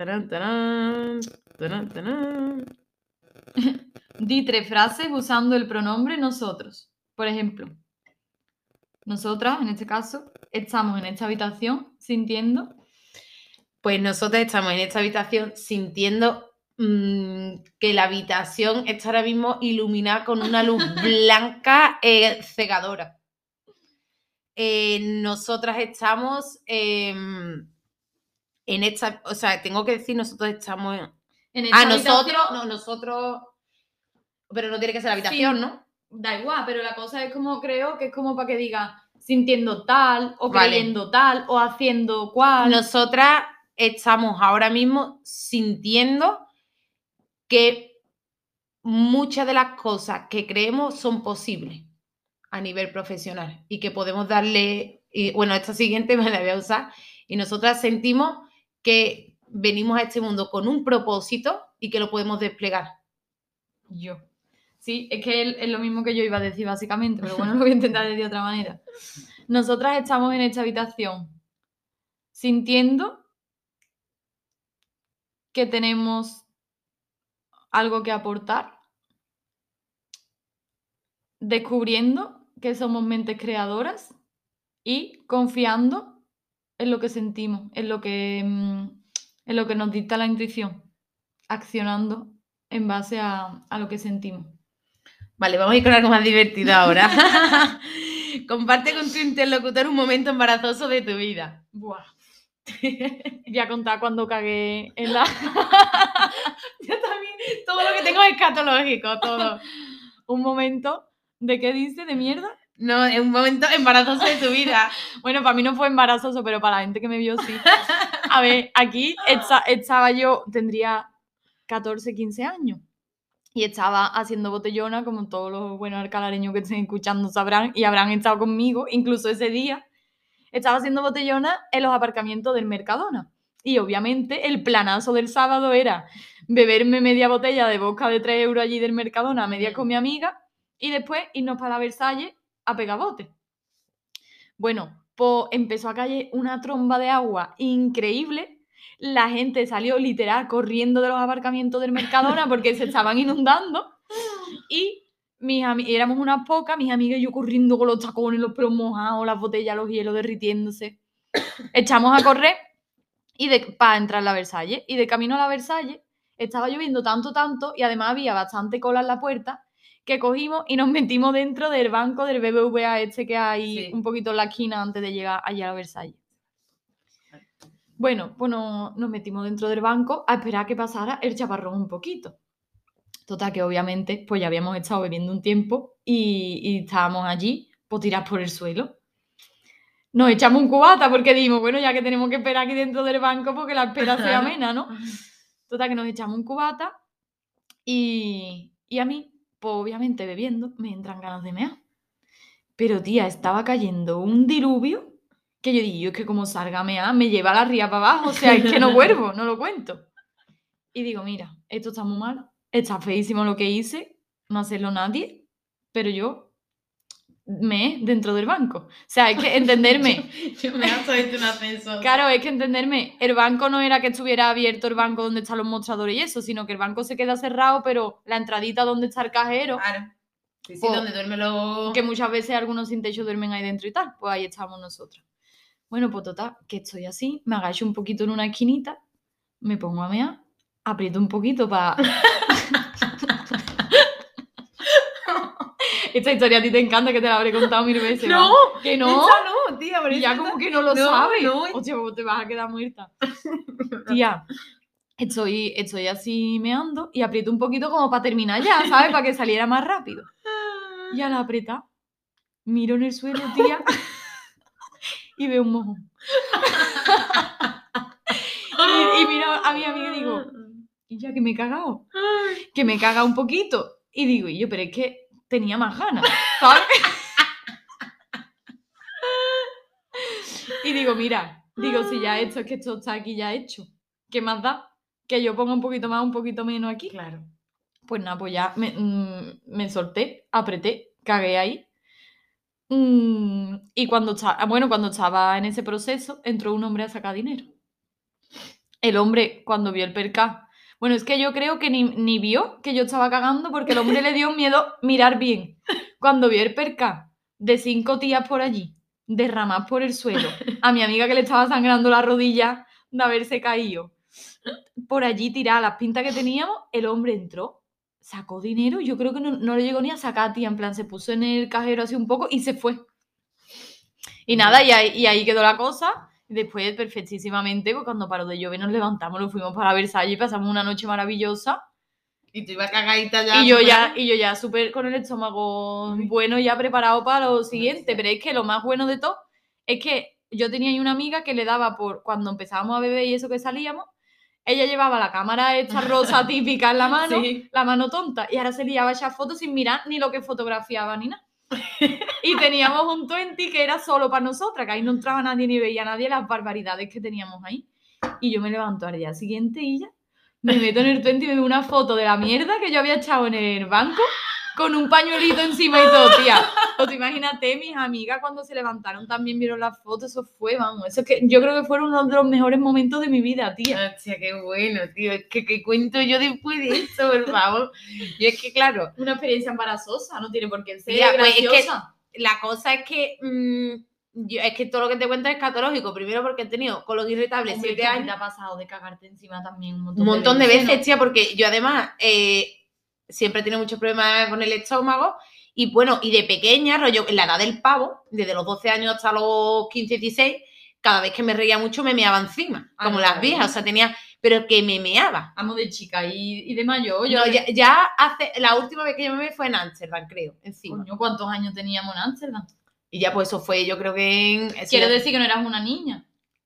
Tarán, tarán, tarán, tarán. Di tres frases usando el pronombre nosotros. Por ejemplo, nosotras, en este caso, estamos en esta habitación sintiendo. Pues nosotros estamos en esta habitación sintiendo mm, que la habitación está ahora mismo iluminada con una luz blanca eh, cegadora. Eh, nosotras estamos em, en esta, o sea, tengo que decir, nosotros estamos en, En esta Ah, nosotros, no, nosotros, pero no tiene que ser la habitación, Sí. ¿no? Da igual, pero la cosa es como creo que es como para que diga sintiendo tal, o Vale. creyendo tal, o haciendo cual. Nosotras estamos ahora mismo sintiendo que muchas de las cosas que creemos son posibles a nivel profesional y que podemos darle, y bueno, esta siguiente me la voy a usar, y nosotras sentimos que venimos a este mundo con un propósito y que lo podemos desplegar. Yo. Sí, es que es, lo mismo que yo iba a decir básicamente, pero bueno, lo voy a intentar de otra manera. Nosotras estamos en esta habitación sintiendo que tenemos algo que aportar, descubriendo que somos mentes creadoras y confiando en lo que sentimos, en lo que, mm, en lo que nos dicta la intuición, accionando en base a, a lo que sentimos. Vale, vamos a ir con algo más divertido ahora. Comparte con tu interlocutor un momento embarazoso de tu vida. Buah. Voy a contar cuando cagué en la... Yo también, todo lo que tengo es escatológico, todo. un momento de qué dice, de mierda. No, es un momento embarazoso de tu vida. Bueno, para mí no fue embarazoso, pero para la gente que me vio sí. A ver, aquí estaba yo, tendría 14, 15 años. Y estaba haciendo botellona, como todos los buenos alcalareños que estén escuchando sabrán, y habrán estado conmigo, incluso ese día. Estaba haciendo botellona en los aparcamientos del Mercadona. Y obviamente el planazo del sábado era beberme media botella de vodka de 3 euros allí del Mercadona, a medias con mi amiga, y después irnos para la Versalles a pegar bote. Bueno, pues empezó a caer una tromba de agua increíble. La gente salió literal corriendo de los aparcamientos del Mercadona porque se estaban inundando. Y mis éramos unas pocas, mis amigas y yo corriendo con los tacones, los pelos mojados, las botellas, los hielos derritiéndose. Echamos a correr y para entrar a la Versalles. Y de camino a la Versalles estaba lloviendo tanto, tanto, y además había bastante cola en la puerta, que cogimos y nos metimos dentro del banco del BBVA este que hay Sí. un poquito en la esquina antes de llegar allá a Versalles. Bueno, pues no- nos metimos dentro del banco a esperar a que pasara el chaparrón un poquito. Total, que obviamente pues ya habíamos estado bebiendo un tiempo y, y estábamos allí, pues tirar por el suelo. Nos echamos un cubata porque dijimos, bueno, ya que tenemos que esperar aquí dentro del banco porque la espera sea amena, ¿no? Total, que nos echamos un cubata y, y a mí, pues obviamente bebiendo, me entran ganas de mear. Pero tía, estaba cayendo un diluvio que yo digo, yo es que como salga a mear, me lleva la ría para abajo, o sea, es que no vuelvo, no lo cuento. Y digo, mira, esto está muy mal, está feísimo lo que hice, no hacerlo nadie, pero yo me dentro del banco. O sea, es que entenderme, Yo me has hecho un ascenso. Claro, es que entenderme, el banco no era que estuviera abierto el banco donde están los mostradores y eso, sino que el banco se queda cerrado, pero la entradita donde está el cajero, Claro. Sí, sí, Pues, donde duerme los... que muchas veces algunos sin techo duermen ahí dentro y tal, pues ahí estamos nosotros. Bueno, pues total, que estoy así, me agacho un poquito en una esquinita, me pongo a mear, aprieto un poquito para... Esta historia a ti te encanta, que te la habré contado mil veces. No, ¿va? que no. esa no, tía, pero Y ya como que no lo No, sabes. no. Hostia, pues te vas a quedar muerta. Tía, estoy, estoy así meando y aprieto un poquito como para terminar ya, ¿sabes? Para que saliera más rápido. Y al apretar, miro en el suelo, tía, y veo un mojón. Y, y miro a mi amiga y digo, y ya que me he cagado, que me caga un poquito. Y digo, y yo, pero es que tenía más ganas, ¿sabes? Y digo, mira, digo, si ya esto es que esto está aquí ya hecho, ¿qué más da? Que yo ponga un poquito más, un poquito menos aquí. Claro. Pues nada, pues ya me, mm, me solté, apreté, cagué ahí. Mm, y cuando estaba, bueno, cuando estaba en ese proceso, entró un hombre a sacar dinero. El hombre, cuando vio el perca, bueno, es que yo creo que ni, ni vio que yo estaba cagando porque el hombre le dio miedo mirar bien. Cuando vio el perca de cinco tías por allí, derramadas por el suelo, a mi amiga que le estaba sangrando la rodilla de haberse caído, por allí tirada las pintas que teníamos, el hombre entró, sacó dinero, yo creo que no, no le llegó ni a sacar, tía, en plan, se puso en el cajero así un poco y se fue. Y nada, y ahí, y ahí quedó la cosa. Después, perfectísimamente, pues cuando paró de llover, nos levantamos, nos fuimos para Versalles y pasamos una noche maravillosa. Y tú ibas cagadita ya. Y yo ya, y yo ya súper con el estómago bueno, ya preparado para lo siguiente. Pero es que lo más bueno de todo es que yo tenía ahí una amiga que le daba por cuando empezábamos a beber y eso que salíamos, ella llevaba la cámara esta rosa típica en la mano, Sí. la mano tonta, y ahora se liaba a echar fotos sin mirar ni lo que fotografiaba ni nada. y teníamos un 20 que era solo para nosotras, que ahí no entraba nadie ni veía nadie las barbaridades que teníamos ahí. y yo me levanto al día siguiente y ya me meto en el 20 y me veo una foto de la mierda que yo había echado en el banco con un pañuelito encima y todo, tía. O te imagínate, mis amigas cuando se levantaron también vieron las fotos, eso fue, vamos, eso que yo creo que fueron uno de los mejores momentos de mi vida, tía. Hostia, qué bueno, tío. Es que, ¿qué cuento yo después de eso, por favor? Y es que, claro, Una experiencia embarazosa, no tiene por qué ser Ya, pues, es que- la cosa es que. mm, yo- es que todo lo que te cuento es escatológico. Primero porque he tenido colon irritable siete años. te ha pasado de cagarte encima también un montón, Un montón de veces, ¿no? tía, porque yo además eh, siempre tenido muchos problemas con el estómago. Y bueno, y de pequeña, rollo, en la edad del pavo, desde los 12 años hasta los 15, 16, cada vez que me reía mucho me meaba encima, Ah, como las viejas, o sea, tenía, pero que me meaba. Amo de chica y, y de mayor. Yo, No, ya, ya hace, la última vez que yo me vi fue en Ámsterdam, creo, encima. Coño, ¿cuántos años teníamos en Ámsterdam? Y ya pues eso fue, yo creo que en... Quiero ya- decir que no eras una niña.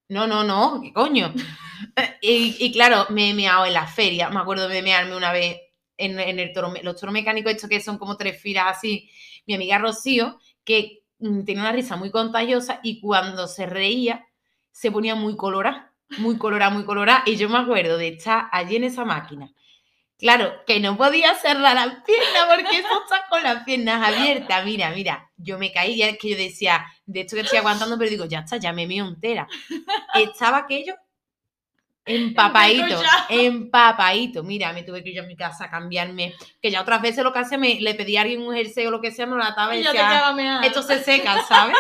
No, no, no, ¿qué coño? y, y claro, me he meado en la feria. Me acuerdo de mearme una vez en, el toro, los toros mecánicos, estos que son como tres filas así. Mi amiga Rocío, que mm, tenía una risa muy contagiosa y cuando se reía se ponía muy colorada, muy colorada, muy colorada. Y yo me acuerdo de estar allí en esa máquina. Claro, que no podía cerrar las piernas porque eso está con las piernas abiertas. Mira, mira, yo me caí, ya es que yo decía, de esto que estoy aguantando, pero digo, ya está, ya me meo entera. Estaba aquello empapadito, empapadito. Mira, me tuve que ir a mi casa a cambiarme, que ya otras veces lo que hacía, me, le pedía a alguien un jersey o lo que sea, me lo ataba y decía, esto se seca, ¿sabes?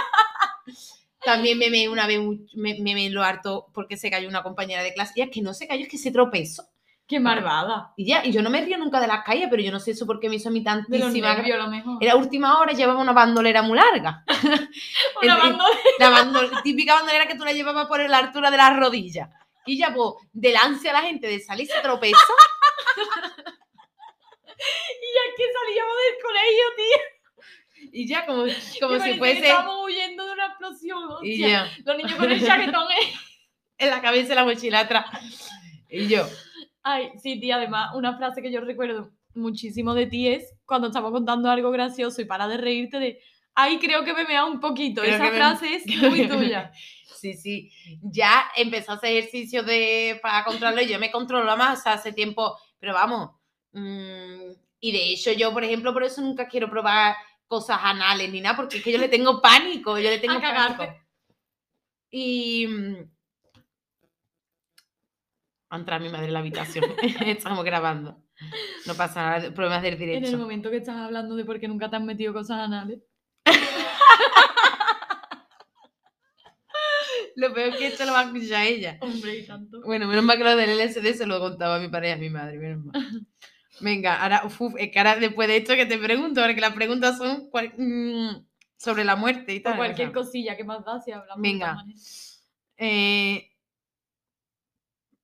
También me meé una vez, me, me meé lo harto porque se cayó una compañera de clase. Y es que no se cayó, es que se tropezó. Qué malvada. Y ya, y yo no me río nunca de las calles, pero yo no sé eso por qué me hizo a mí De los tantísima nervios, lo mejor. Era última hora, llevaba una bandolera muy larga. Una bandolera. La bandol- típica bandolera que tú la llevabas por la altura de las rodillas. Y ya, pues, delante a la gente de salir se tropezó. Y ya que salíamos del colegio, tío. Y ya, como, como si fuese. Estábamos huyendo de una explosión. Y hostia. ya, Los niños con el chaquetón. ¿eh? en la cabeza y la mochila atrás. Y yo, Ay, sí, tía, además, una frase que yo recuerdo muchísimo de ti es cuando estamos contando algo gracioso y para de reírte de, ay, creo que me mea un poquito. Creo Esa que me- frase es muy tuya. sí, sí. Ya empezó a hacer ejercicio de, para controlarlo. y Yo me controlo más o sea, hace tiempo. Pero vamos. mm, y de hecho, yo, por ejemplo, por eso nunca quiero probar cosas anales ni nada, porque es que yo le tengo pánico. Yo le tengo pánico. Y. mm, Va a entrar mi madre en la habitación. Estamos grabando. No pasa nada, problemas del En el directo. momento que estás hablando de por qué nunca te has metido cosas anales. Lo peor es que esto lo va a escuchar ella. Hombre, y tanto. Bueno, menos mal que lo del LSD se lo contaba a mi pareja, a mi madre, menos mal. Venga, ahora, uf, es que ahora después de esto que te pregunto, porque las preguntas son cual- mm, sobre la muerte y O tal. cualquier o sea. cosilla que más da si hablamos. Venga. Eh,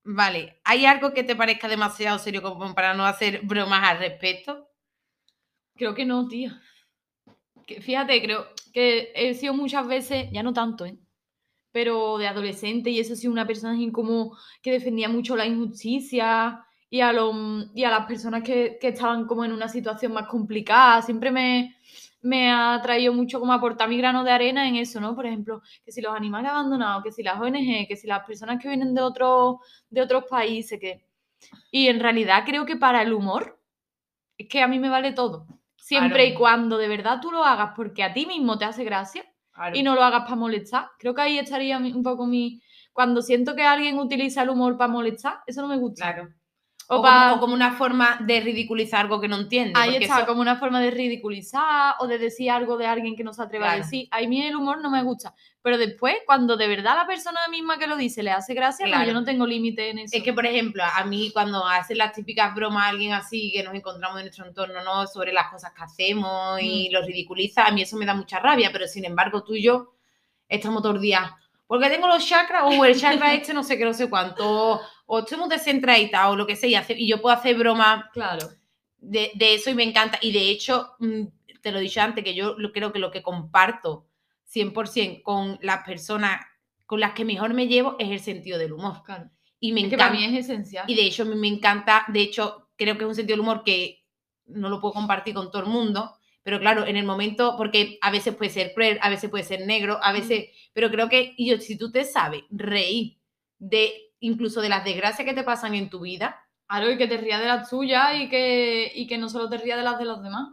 vale, ¿hay algo que te parezca demasiado serio como para no hacer bromas al respecto? Creo que no, tía. Que, fíjate, creo que he sido muchas veces, ya no tanto, ¿eh? Pero de adolescente y eso sí, una persona como que defendía mucho la injusticia y a, los- y a las personas que, que estaban como en una situación más complicada. Siempre me, me ha traído mucho como aportar mi grano de arena en eso, ¿no? Por ejemplo, que si los animales abandonados, que si las ONG, que si las personas que vienen de, otros de otros países, que... Y en realidad creo que para el humor es que a mí me vale todo. Siempre y cuando de verdad tú lo hagas porque a ti mismo te hace gracia y no lo hagas para molestar. Creo que ahí estaría un poco mi... Cuando siento que alguien utiliza el humor para molestar, eso no me gusta. Claro. O, como, o como una forma de ridiculizar algo que no entiende. Ahí está, eso- como una forma de ridiculizar o de decir algo de alguien que no se atreva a decir. A mí el humor no me gusta. Pero después, cuando de verdad la persona misma que lo dice le hace gracia, no, yo no tengo límite en eso. Es que, por ejemplo, a mí cuando hacen las típicas bromas a alguien así que nos encontramos en nuestro entorno, ¿no? Sobre las cosas que hacemos y Mm. lo ridiculiza, a mí eso me da mucha rabia, pero sin embargo tú y yo estamos todos días, porque tengo los chakras o el chakra este no sé qué, no sé cuánto, o, muy descentrada o lo que sea, y, hace- y yo puedo hacer bromas Claro. de, de eso y me encanta. Y de hecho, mm, te lo he dicho antes, que yo creo que lo que comparto 100% con las personas con las que mejor me llevo es el sentido del humor. claro. Y me Es que encanta. para mí es esencial. Y de hecho, me encanta, de hecho, creo que es un sentido del humor que no lo puedo compartir con todo el mundo, pero claro, en el momento, porque a veces puede ser cruel, a veces puede ser negro, a veces, pero creo que, y yo, si tú te sabes reír de incluso de las desgracias que te pasan en tu vida. Claro, y que te rías de las tuyas y que, y que no solo te rías de las de los demás.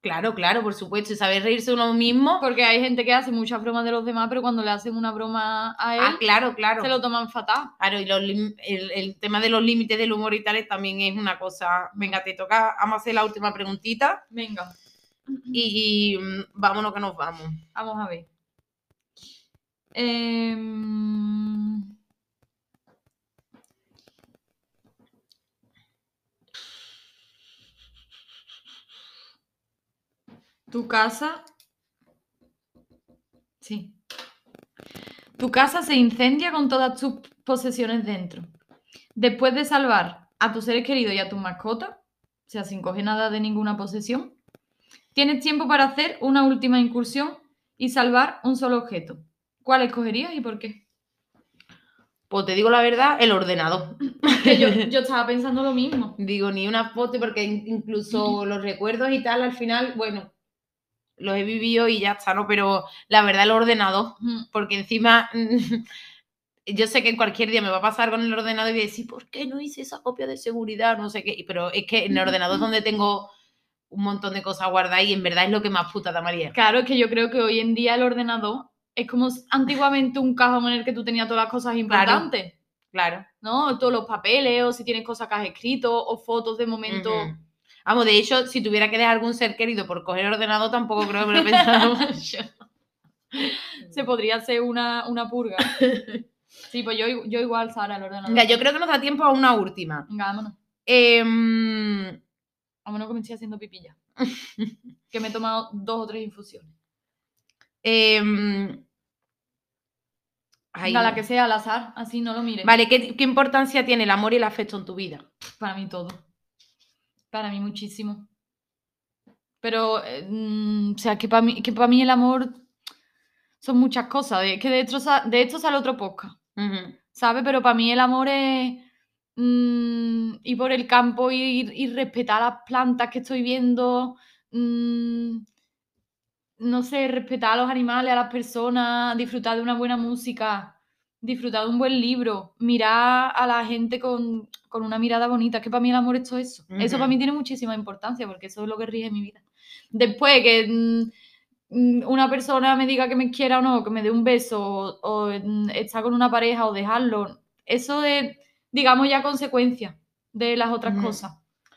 Claro, claro, por supuesto, y saber reírse uno mismo. Porque hay gente que hace muchas bromas de los demás, pero cuando le hacen una broma a él, Ah, claro, claro. se lo toman fatal. Claro, y los el, el tema de los límites del humor y tales también es una cosa. Venga, te toca, vamos a hacer la última preguntita Venga, y, y, mm, vámonos que nos vamos. vamos a ver. Em, Tu casa. Sí. Tu casa se incendia con todas tus posesiones dentro. Después de salvar a tus seres queridos y a tus mascotas, o sea, sin coger nada de ninguna posesión, tienes tiempo para hacer una última incursión y salvar un solo objeto. ¿Cuál escogerías y por qué? Pues te digo la verdad, el ordenador. Yo, yo estaba pensando lo mismo. Digo, ni una foto, porque in- incluso los recuerdos y tal, al final, bueno, los he vivido y ya está, ¿no? Pero la verdad, el ordenador, Mm, porque encima yo sé que en cualquier día me va a pasar con el ordenador y voy a decir, ¿por qué no hice esa copia de seguridad? No sé qué, pero es que en el ordenador es donde tengo un montón de cosas guardadas y en verdad es lo que más puta da María. Claro, es que yo creo que hoy en día el ordenador es como antiguamente un cajón en el que tú tenías todas las cosas importantes, Claro. ¿no? Todos los papeles, o si tienes cosas que has escrito, o fotos de momento. Ujú. Vamos, de hecho, si tuviera que dejar algún ser querido por coger el ordenador, tampoco creo que me lo mucho. Se podría hacer una, una purga. Sí, pues yo, yo igual, Sara, el ordenador. Venga, yo creo que nos da tiempo a una última. Venga, vámonos. Em, Vámonos que me estoy haciendo pipilla. que me he tomado dos o tres infusiones. Venga, la que sea al azar, así no lo mires. Vale, ¿qué, qué importancia tiene el amor y el afecto en tu vida? Para mí todo. Para mí muchísimo. Pero, eh, mm, o sea, que para mí, que para mí el amor son muchas cosas. Es que de esto, sa- de esto sale otro podcast. ¿sabes? Pero para mí el amor es mm, ir por el campo y, y respetar las plantas que estoy viendo. mm, no sé, respetar a los animales, a las personas, disfrutar de una buena música, disfrutar de un buen libro, mirar a la gente con, con una mirada bonita. Es que para mí el amor es todo eso. Eso para mí tiene muchísima importancia porque eso es lo que rige mi vida. Después que mm, mm, una persona me diga que me quiera o no, que me dé un beso o, o, mm, estar con una pareja o dejarlo, eso es, digamos, ya consecuencia de las otras cosas.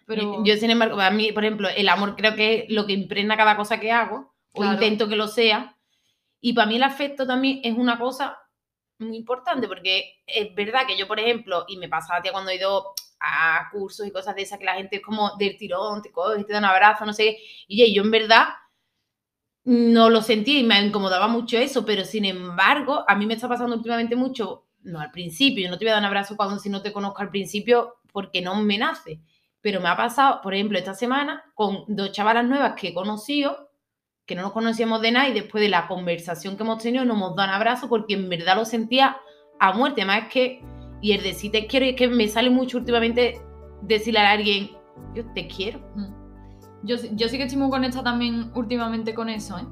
Pero Yo, sin embargo, a mí, por ejemplo, el amor creo que es lo que impregna cada cosa que hago, o intento que lo sea. Y para mí el afecto también es una cosa muy importante, porque es verdad que yo, por ejemplo, y me pasa a ti cuando he ido a cursos y cosas de esas, que la gente es como del tirón, te coge, te da abrazo, no sé. Y yo en verdad no lo sentía y me incomodaba mucho eso, pero sin embargo, a mí me está pasando últimamente mucho, no al principio, yo no te voy a dar un abrazo cuando si no te conozco al principio porque no me nace, pero me ha pasado, por ejemplo, esta semana con dos chavalas nuevas que he conocido, que no nos conocíamos de nada y después de la conversación que hemos tenido nos hemos un abrazo porque en verdad lo sentía a muerte, además es que, y el decir te quiero, y es que me sale mucho últimamente decirle a alguien, yo te quiero. Mm. Yo, yo sí que estoy muy conectada también últimamente con eso, ¿eh?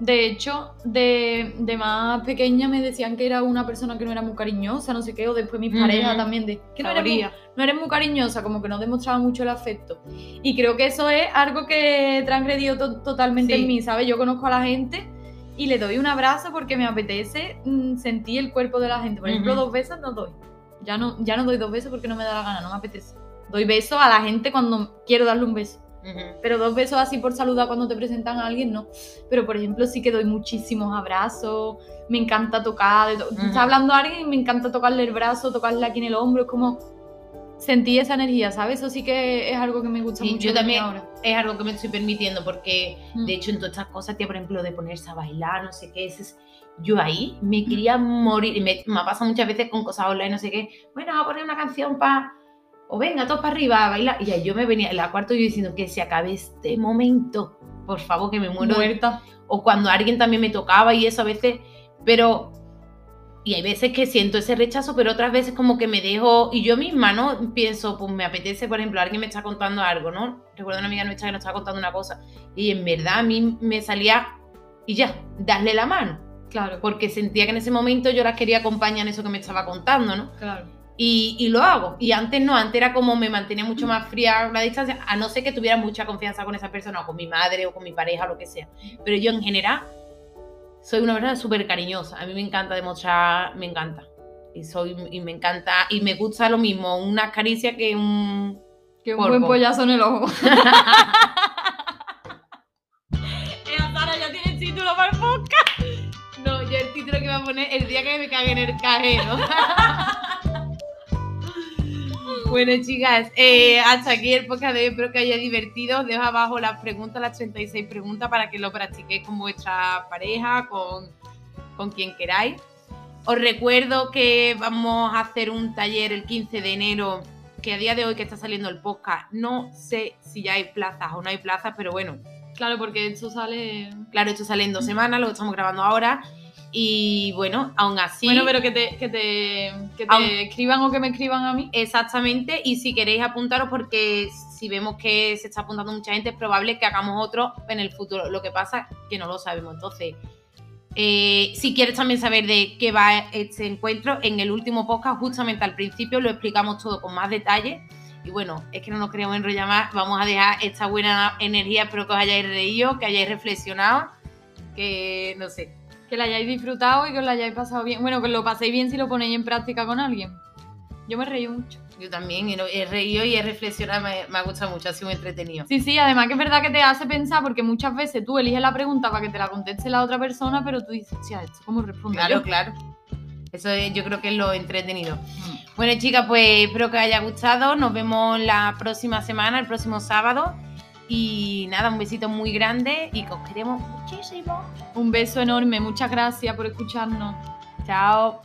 De hecho, de, de más pequeña me decían que era una persona que no era muy cariñosa, no sé qué, o después mis parejas también de que no eres, muy, no eres muy cariñosa, como que no demostraba mucho el afecto. Y creo que eso es algo que he transgredido to- totalmente Sí. en mí, ¿sabes? Yo conozco a la gente y le doy un abrazo porque me apetece mm, sentir el cuerpo de la gente. Por ejemplo, dos besos no doy. Ya no, ya no doy dos besos porque no me da la gana, no me apetece. Doy besos a la gente cuando quiero darle un beso. Pero dos besos así por saludar cuando te presentan a alguien, no. Pero por ejemplo, sí que doy muchísimos abrazos, me encanta tocar. to- Ujú. Está hablando alguien y me encanta tocarle el brazo, tocarle aquí en el hombro, es como sentir esa energía, ¿sabes? Eso sí que es algo que me gusta Sí, mucho. yo también ahora. es algo que me estoy permitiendo porque Mm. de hecho en todas estas cosas, tía, por ejemplo, de ponerse a bailar, no sé qué, ese es- yo ahí me quería morir me, me pasa muchas veces con cosas online, no sé qué, bueno, vamos a poner una canción para, o venga, todos para arriba a bailar, y ahí yo me venía en la cuarto yo diciendo que se acabe este momento, por favor, que me muero, Muerta. o cuando alguien también me tocaba y eso a veces, pero... Y hay veces que siento ese rechazo, pero otras veces como que me dejo, y yo misma, ¿no? Pienso, pues me apetece, por ejemplo, alguien me está contando algo, ¿no? Recuerdo una amiga nuestra que nos estaba contando una cosa, y en verdad a mí me salía, y ya, darle la mano, Claro, porque sentía que en ese momento yo las quería acompañar en eso que me estaba contando, ¿no? claro. Y, y lo hago. Y antes no, antes era como me mantenía mucho más fría la distancia, a no ser que tuviera mucha confianza con esa persona, o con mi madre, o con mi pareja, o lo que sea. Pero yo en general soy una persona súper cariñosa. A mí me encanta demostrar, me encanta. Y, soy, y me encanta, y me gusta lo mismo, una caricia que un... Que un Polvo. buen pollazo en el ojo. Sara, ya tienes título para el podcast. No, yo el título que voy a poner el día que me cague en el cajero. bueno, chicas, eh, hasta aquí el podcast de hoy. Espero que haya divertido. Os dejo abajo las preguntas, las 36 preguntas, para que lo practiquéis con vuestra pareja, con, con quien queráis. Os recuerdo que vamos a hacer un taller el 15 de enero, que a día de hoy que está saliendo el podcast, no sé si ya hay plazas o no hay plazas, pero bueno, Claro, porque esto sale. Claro, esto sale en dos semanas, lo estamos grabando ahora. Y bueno, aún así. Bueno, pero que te, que te, que te Aún- escriban o que me escriban a mí. Exactamente, y si queréis apuntaros, porque si vemos que se está apuntando mucha gente, es probable que hagamos otro en el futuro. Lo que pasa es que no lo sabemos. Entonces, eh, si quieres también saber de qué va este encuentro, en el último podcast, justamente al principio, lo explicamos todo con más detalle. Y bueno, es que no nos queremos enrollar más. Vamos a dejar esta buena energía. Espero que os hayáis reído, que hayáis reflexionado, que no sé. Que la hayáis disfrutado y que os la hayáis pasado bien. Bueno, que lo paséis bien si lo ponéis en práctica con alguien. Yo me reí mucho. Yo también he reído y he reflexionado, me, me ha gustado mucho, ha sido muy entretenido. Sí, sí, además que es verdad que te hace pensar porque muchas veces tú eliges la pregunta para que te la conteste la otra persona, pero tú dices, hostia, ¿esto cómo respondo Claro, yo?". claro. Eso es- yo creo que es lo entretenido. Mm. Bueno, chicas, pues espero que os haya gustado. Nos vemos la próxima semana, el próximo sábado. Y nada, un besito muy grande y que os queremos muchísimo. Un beso enorme, muchas gracias por escucharnos. Chao.